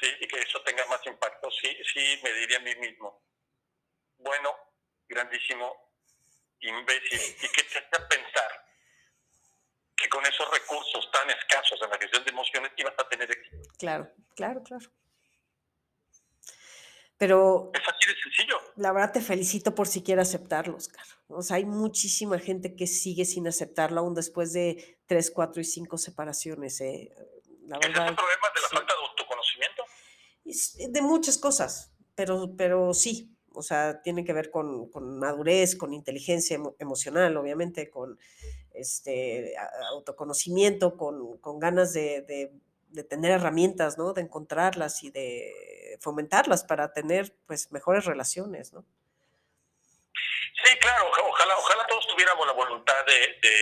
S2: sí, y que eso tenga más impacto, sí, sí me diría a mí mismo, bueno, grandísimo, imbécil, y que te hace pensar que con esos recursos tan escasos en la gestión de emociones ibas a tener éxito.
S1: Claro, claro, claro. Pero
S2: Es así de sencillo.
S1: la verdad te felicito por siquiera aceptarlo, Oscar. O sea, hay muchísima gente que sigue sin aceptarlo aún después de tres, cuatro y cinco separaciones. eh. La
S2: es
S1: verdad,
S2: el problema de la
S1: sí.
S2: falta de autoconocimiento.
S1: es de muchas cosas, pero, pero sí. O sea, tiene que ver con, con madurez, con inteligencia emo- emocional, obviamente, con este autoconocimiento, con, con ganas de, de- de tener herramientas, ¿no? De encontrarlas y de fomentarlas para tener, pues, mejores relaciones, ¿no?
S2: Sí, claro, oja- ojalá, ojalá todos tuviéramos la voluntad de, de,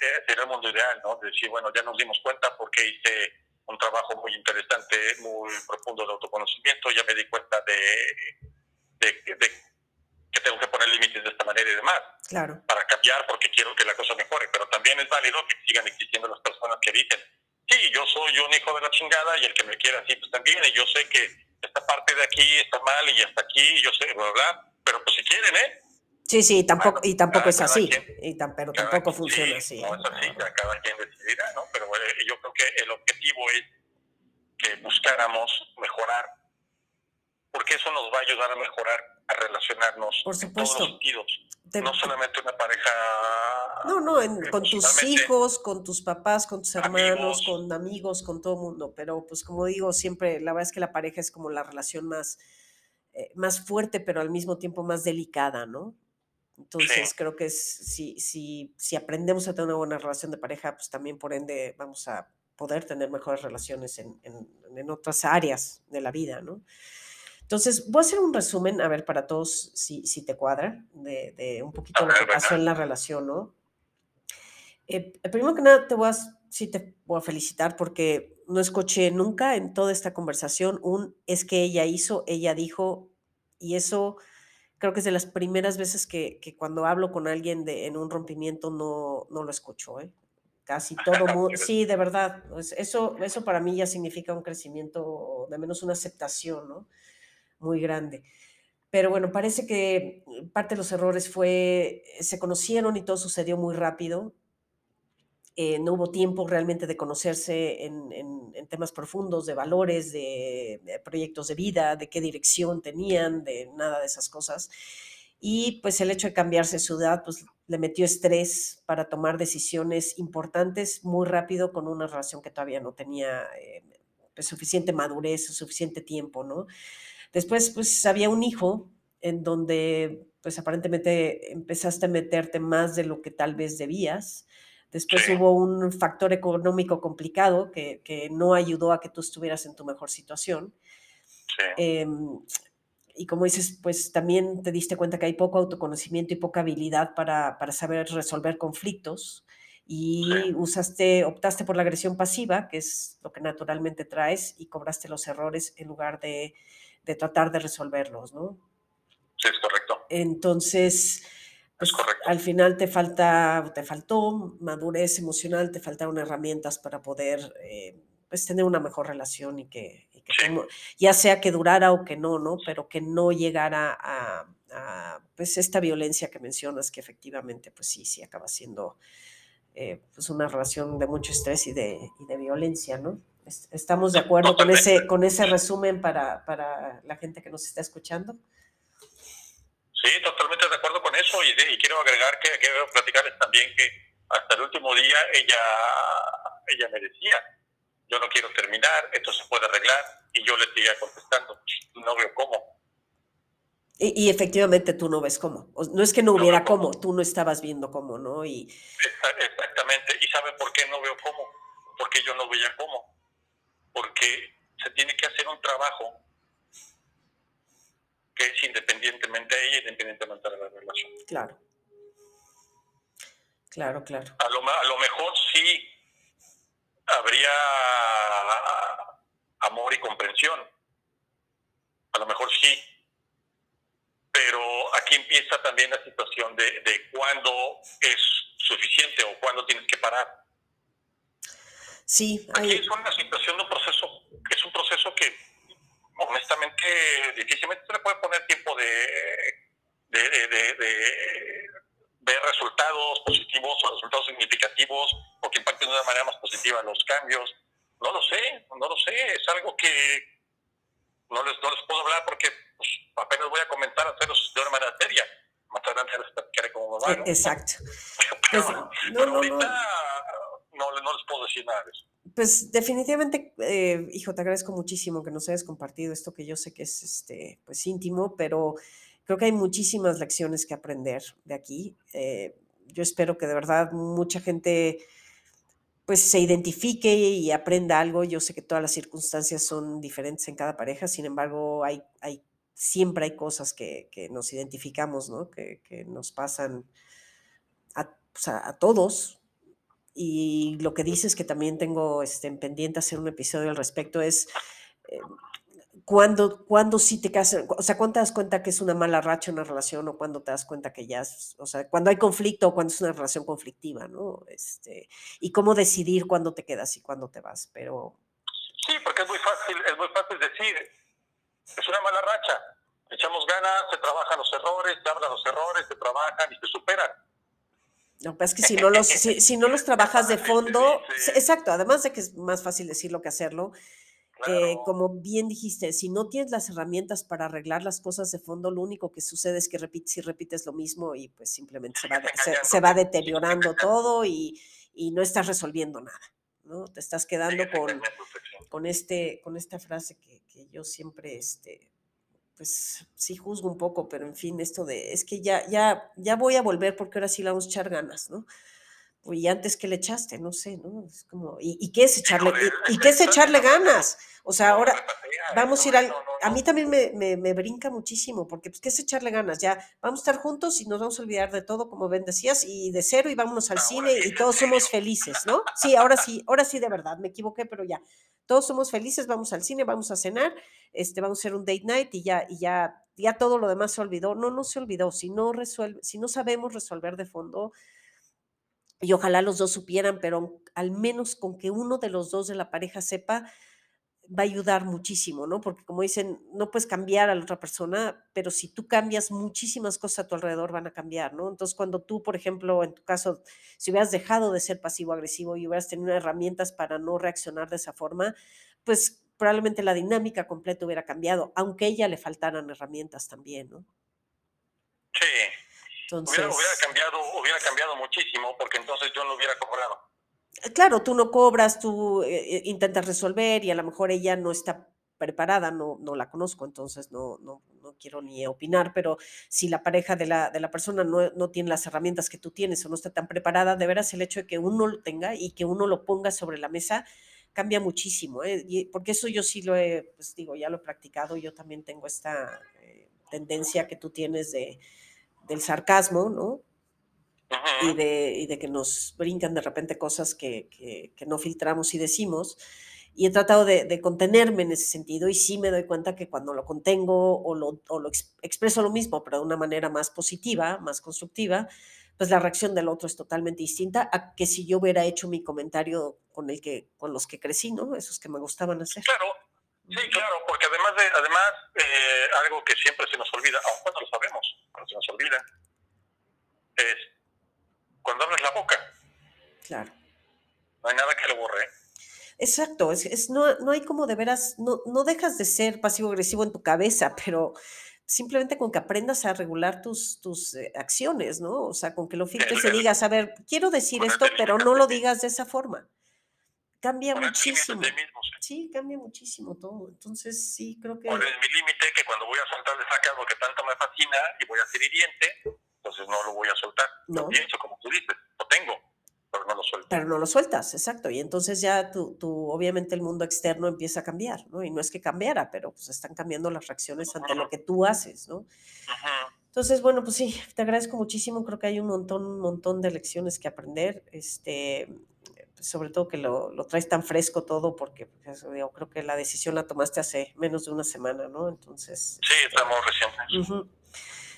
S2: de hacer el mundo ideal, ¿no? De decir, bueno, ya nos dimos cuenta porque hice un trabajo muy interesante, muy profundo de autoconocimiento, ya me di cuenta de, de, de que tengo que poner límites de esta manera y demás.
S1: Claro,
S2: para cambiar porque quiero que la cosa mejore, pero también es válido que sigan existiendo las personas que dicen, sí, yo soy un hijo de la chingada y el que me quiera así, pues también, y yo sé que esta parte de aquí está mal y hasta aquí, y yo sé, bla, bla, pero pues si quieren, ¿eh?
S1: sí, sí, tampoco, y tampoco
S2: cada-
S1: es así,
S2: quien-
S1: y tan, pero tampoco
S2: quien-
S1: funciona
S2: sí,
S1: así.
S2: No es así, ya cada quien decidirá, ¿no? Pero eh, yo creo que el objetivo es que buscáramos mejorar, porque eso nos va a ayudar a mejorar, a relacionarnos
S1: Por
S2: en todos
S1: supuesto.
S2: los sentidos,
S1: Te-
S2: no solamente una pareja...
S1: No, no, en- con tus hijos, con tus papás, con tus hermanos,
S2: Amigos.
S1: con amigos, con todo el mundo. Pero pues como digo, siempre, la verdad es que la pareja es como la relación más, eh, más fuerte, pero al mismo tiempo más delicada, ¿no? Entonces
S2: Sí.
S1: creo que es, si, si, si aprendemos a tener una buena relación de pareja, pues también por ende vamos a poder tener mejores relaciones en, en- en otras áreas de la vida, ¿no? Entonces, voy a hacer un resumen, a ver, para todos, si, si te cuadra, de, de un poquito lo que
S2: venga.
S1: pasó en la relación, ¿no? Eh, primero que nada, te voy a sí te voy a felicitar porque no escuché nunca en toda esta conversación un es que ella hizo, ella dijo, y eso creo que es de las primeras veces que, cuando hablo con alguien de, en un rompimiento no, no lo escucho, ¿eh? Casi [laughs] todo mundo, sí, de verdad, eso, eso para mí ya significa un crecimiento, de menos una aceptación, ¿no? Muy grande. Pero bueno, parece que parte de los errores fue, se conocieron y todo sucedió muy rápido eh, no hubo tiempo realmente de conocerse en, temas profundos de valores, de, proyectos de vida, de qué dirección tenían, de nada de esas cosas. Y pues el hecho de cambiarse su edad, pues le metió estrés para tomar decisiones importantes muy rápido con una relación que todavía no tenía eh, pues, suficiente madurez, suficiente tiempo, ¿no? Después, pues había un hijo en donde pues aparentemente empezaste a meterte más de lo que tal vez debías. Después hubo un factor económico complicado que, que, no ayudó a que tú estuvieras en tu mejor situación. Em, y como dices, pues también te diste cuenta que hay poco autoconocimiento y poca habilidad para, para saber resolver conflictos y usaste, optaste por la agresión pasiva, que es lo que naturalmente traes, y cobraste los errores en lugar de, de tratar de resolverlos, ¿no?
S2: Sí, es correcto.
S1: Entonces, pues, al final te falta, te faltó madurez emocional, te faltaron herramientas para poder eh, pues tener una mejor relación y que, ya sea que durara o que no, ¿no? Pero que no llegara a, pues esta violencia que mencionas, que efectivamente, pues sí, sí acaba siendo eh, pues una relación de mucho estrés y de, y de violencia, ¿no? ¿Estamos de acuerdo con ese, [laughs] con ese resumen para, para la gente que nos está escuchando?
S2: Sí, totalmente de acuerdo con eso y, quiero agregar que quiero platicarles también que hasta el último día ella, ella me decía, yo no quiero terminar, esto se puede arreglar y yo le seguía contestando, no veo cómo.
S1: Y, efectivamente tú no ves cómo. No es que no hubiera cómo, tú no estabas viendo cómo, ¿no? Y...
S2: Exactamente. ¿Y saben por qué no veo cómo? Porque yo no veía cómo. Porque se tiene que hacer un trabajo que es independientemente de ella, independientemente de la relación.
S1: Claro. Claro, claro.
S2: A lo, a lo mejor sí habría amor y comprensión. A lo mejor sí. Pero aquí empieza también la situación de, de cuándo es suficiente o cuándo tienes que parar.
S1: Sí.
S2: Aquí es una situación de un proceso, es un proceso que honestamente difícilmente se le puede poner tiempo de, de, ver resultados positivos o resultados significativos o que impacten de una manera más positiva los cambios. No lo sé, no lo sé, es algo que no les, no les puedo hablar porque pues, apenas voy a comentar hacerlos de una manera seria. Más adelante les platicaré cómo va.
S1: Exacto. [laughs]
S2: pero, pues, ahorita no, no les puedo decir nada.
S1: Pues definitivamente, eh, hijo, te agradezco muchísimo que nos hayas compartido esto que yo sé que es este, pues íntimo, pero creo que hay muchísimas lecciones que aprender de aquí. Eh, yo espero que de verdad mucha gente pues se identifique y aprenda algo. Yo sé que todas las circunstancias son diferentes en cada pareja, sin embargo, hay, hay siempre hay cosas que, nos identificamos, ¿no? Que, nos pasan a, a todos, y lo que dices que también tengo este, en pendiente hacer un episodio al respecto es eh, cuando, cuando sí te casas, o sea, cuando te das cuenta que es una mala racha una relación o cuando te das cuenta que ya o sea, cuando hay conflicto o cuando es una relación conflictiva, ¿no? Este, y cómo decidir cuándo te quedas y cuándo te vas, pero...
S2: Sí, porque es muy fácil, es muy fácil decir, es una mala racha, echamos ganas, se trabajan los errores, se hablan los errores, se trabajan y se superan
S1: no, es que si no los, si, no los trabajas de fondo, [laughs] exacto, además de que es más fácil decirlo que hacerlo, eh, como bien dijiste, si no tienes las herramientas para arreglar las cosas de fondo, lo único que sucede es que repites y repites lo mismo y pues simplemente se va, se, va deteriorando [laughs] todo y, y, no estás resolviendo nada, ¿no? Te estás quedando con, con, este, con esta frase que, que yo siempre este, pues sí juzgo un poco, pero en fin, esto de, es que ya, ya, ya voy a volver porque ahora sí le vamos a echar ganas, ¿no? Y antes que le echaste, no sé, ¿no? Es como, ¿y, qué es echarle, y, qué es echarle ganas? O sea, ahora... vamos a ir al... A mí también me, me, brinca muchísimo, porque pues, ¿qué es echarle ganas? Ya, vamos a estar juntos y nos vamos a olvidar de todo, como ven decías, y de cero y vámonos al cine y todos somos felices, ¿no? Sí, ahora sí, ahora sí de verdad, me equivoqué, pero ya, todos somos felices, vamos al cine, vamos a cenar, este, vamos a hacer un date night y ya, y ya, ya todo lo demás se olvidó. No, no se olvidó. Si no resuelve, si no sabemos resolver de fondo, y ojalá los dos supieran, pero al menos con que uno de los dos de la pareja sepa, va a ayudar muchísimo, ¿no? Porque como dicen, no puedes cambiar a la otra persona, pero si tú cambias, muchísimas cosas a tu alrededor van a cambiar, ¿no? Entonces, cuando tú, por ejemplo, en tu caso, si hubieras dejado de ser pasivo-agresivo y hubieras tenido herramientas para no reaccionar de esa forma, pues probablemente la dinámica completa hubiera cambiado, aunque a ella le faltaran herramientas también, ¿no?
S2: Sí. Entonces, hubiera, cambiado, hubiera cambiado muchísimo porque entonces yo no hubiera cobrado.
S1: Claro, tú no cobras, tú eh, eh, intentas resolver y a lo mejor ella no está preparada, no, no la conozco, entonces no, no, no quiero ni opinar, pero si la pareja de la, de la persona no, no, tiene las herramientas que tú tienes o no está tan preparada, de veras el hecho de que uno lo tenga y que uno lo ponga sobre la mesa cambia muchísimo, ¿eh? porque eso yo sí lo he, pues digo, ya lo he practicado, yo también tengo esta eh, tendencia que tú tienes de, del sarcasmo, ¿no? Y de, y de, que nos brincan de repente cosas que, que, que no filtramos y decimos. Y he tratado de, de, contenerme en ese sentido y sí me doy cuenta que cuando lo contengo o lo, o lo expreso lo mismo, pero de una manera más positiva, más constructiva, pues la reacción del otro es totalmente distinta a que si yo hubiera hecho mi comentario con el que, con los que crecí, ¿no? Esos que me gustaban hacer.
S2: Claro, sí, claro, porque además de, además, eh, algo que siempre se nos olvida, aun cuando lo sabemos, cuando se nos olvida, es cuando abres la boca.
S1: Claro.
S2: No hay nada que lo borre.
S1: Exacto, es, es no, no hay como de veras, no, no dejas de ser pasivo-agresivo en tu cabeza, [laughs] pero simplemente con que aprendas a regular tus, tus eh, acciones, ¿no? O sea, con que lo filtres y digas, a ver, quiero decir esto, pero no lo digas de esa forma. Cambia muchísimo. Sí, cambia muchísimo todo. Entonces, sí, creo que...
S2: ¿Cuál es mi límite? Que cuando voy a soltar de sacar lo que tanto me fascina y voy a ser hiriente, entonces no lo voy a soltar. No. Lo pienso, como tú dices, lo tengo pero no lo sueltas.
S1: Pero no lo sueltas, exacto. Y entonces ya tú, tú, obviamente el mundo externo empieza a cambiar, ¿no? Y no es que cambiara, pero pues están cambiando las reacciones ante lo que tú haces, ¿no? Entonces, bueno, pues sí, te agradezco muchísimo. Creo que hay un montón, un montón de lecciones que aprender. Este, sobre todo que lo, lo traes tan fresco todo, porque pues, digo, creo que la decisión la tomaste hace menos de una semana, ¿no? Entonces.
S2: Sí, estamos recientes.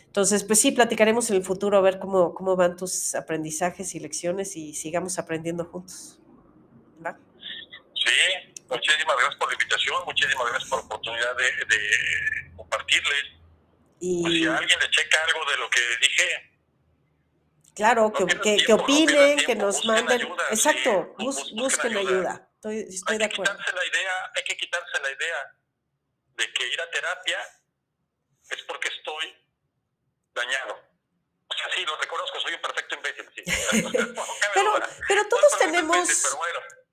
S1: Entonces, pues sí, platicaremos en el futuro a ver cómo, cómo van tus aprendizajes y lecciones y sigamos aprendiendo juntos.
S2: ¿Va? Sí, muchísimas gracias por la invitación, muchísimas gracias por la oportunidad de, de compartirles. Y... Pues si a alguien le checa algo de lo que dije,
S1: Claro, que, que, que, opinen, que nos manden. Exacto, busquen, ayuda. Estoy, estoy de acuerdo.
S2: La idea, hay que quitarse la idea de que ir a terapia es porque estoy dañado. O sea, sí, lo reconozco, soy un perfecto imbécil. Sí. [laughs]
S1: pero, pero todos tenemos...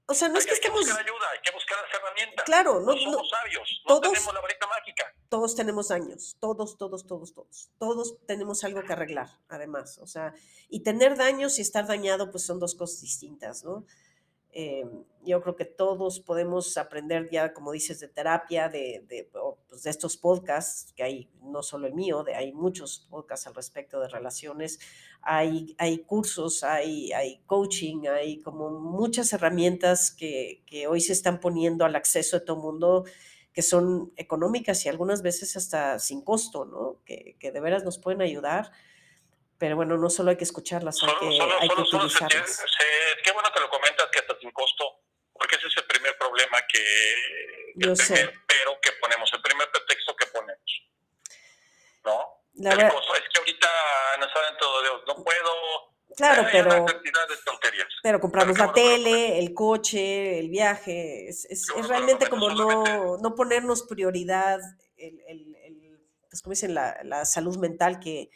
S1: o sea, no es que, estemos...
S2: Hay que buscar ayuda, hay que buscar herramientas.
S1: Claro,
S2: no, somos sabios, no todos, tenemos la varita mágica.
S1: Todos tenemos daños, todos, todos, todos, todos. Todos tenemos algo que arreglar, además. O sea, y tener daños y estar dañado, pues son dos cosas distintas, ¿no? Eh, yo creo que todos podemos aprender ya, como dices, de terapia, de, de, pues de, estos podcasts, que hay no solo el mío, de, hay muchos podcasts al respecto de relaciones, hay, hay cursos, hay, hay coaching, hay como muchas herramientas que, que hoy se están poniendo al acceso de todo el mundo que son económicas y algunas veces hasta sin costo, ¿no? Que, que de veras nos pueden ayudar pero bueno, no solo hay que escucharlas, hay que, hay que utilizarlas.
S2: qué bueno que lo comentas, que hasta sin costo, porque ese es el primer que, que el primer, pero que ponemos, el primer pretexto que ponemos. ¿No? La costo es que ahorita no saben todo Dios, no puedo.
S1: Claro, pero, pero compramos la tele, el coche, el viaje, es, es, es realmente como no, no ponernos prioridad, el, el, el pues como dicen, la, la salud mental que,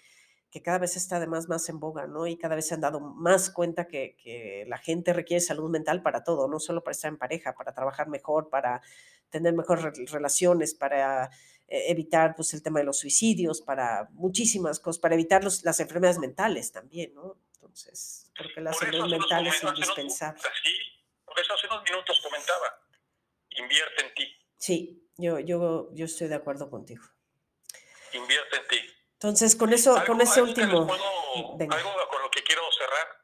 S1: que cada vez está además más en boga, ¿no? Y cada vez se han dado más cuenta que, que, la gente requiere salud mental para todo, no solo para estar en pareja, para trabajar mejor, para tener mejores relaciones, para eh, evitar pues, el tema de los suicidios, para muchísimas cosas, para evitar los, las enfermedades mentales también, ¿no? Entonces, creo que la salud mental es indispensable.
S2: Sí, por eso hace unos minutos comentaba, invierte en ti.
S1: Sí, yo, yo, yo estoy de acuerdo contigo.
S2: Invierte en ti.
S1: Entonces, con eso,
S2: Algo-
S1: con ese
S2: algo
S1: último,
S2: puedo-
S1: venga.
S2: algo con lo que quiero cerrar.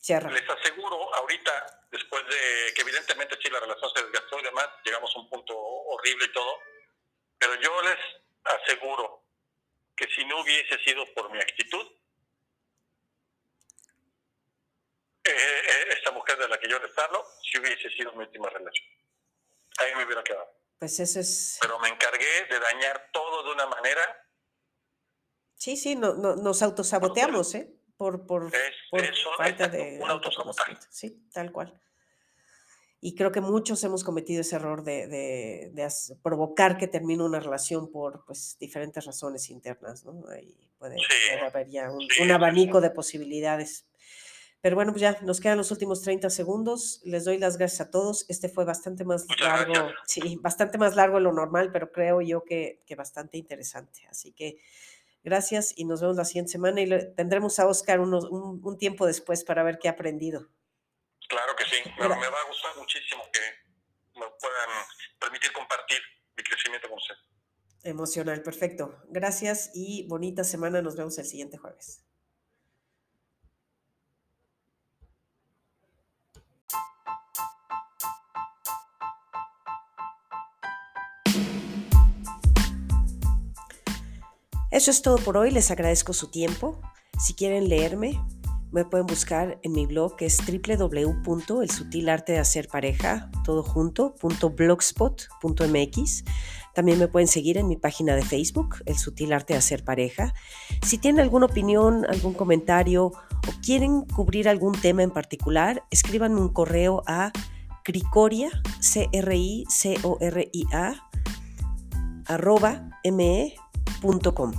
S1: cierra.
S2: Les aseguro, ahorita, después de que evidentemente sí la relación se desgastó y demás, llegamos a un punto horrible y todo, pero yo les aseguro que si no hubiese sido por mi actitud, eh, eh, esta mujer de la que yo les hablo, si hubiese sido mi última relación. Ahí me hubiera quedado.
S1: Pues eso es,
S2: Pero me encargué de dañar todo de una manera,
S1: sí, sí, no, no- nos autosaboteamos, ¿eh? Por, por,
S2: es,
S1: por
S2: eso,
S1: falta de
S2: un autosabotaje.
S1: Sí, tal cual. Y creo que muchos hemos cometido ese error de, de- provocar que termine una relación por pues, diferentes razones internas, ¿no? Ahí puede,
S2: Sí,
S1: puede haber ya un,
S2: sí,
S1: un
S2: sí,
S1: abanico de posibilidades. Pero bueno, pues ya nos quedan los últimos 30 segundos. Les doy las gracias a todos. Este fue bastante más largo, sí, bastante más largo de lo normal, pero creo yo que, que bastante interesante. Así que gracias y nos vemos la siguiente semana y le- tendremos a Oscar unos- un, un tiempo después para ver qué ha aprendido.
S2: Claro que sí, me,
S1: Mira.
S2: me va a gustar muchísimo que me puedan permitir compartir mi crecimiento con usted.
S1: Emocional, perfecto. Gracias y bonita semana. Nos vemos el siguiente jueves. Eso es todo por hoy. Les agradezco su tiempo. Si quieren leerme, me pueden buscar en mi blog que es www.elsutilartedehacerpareja, todo junto. También me pueden seguir en mi página de Facebook, El Sutil Arte de Hacer Pareja. Si tienen alguna opinión, algún comentario o quieren cubrir algún tema en particular, escríbanme un correo a cricoria, C-R-I-C-O-R-I-A, arroba me.com.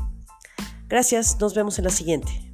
S1: Gracias, nos vemos en la siguiente.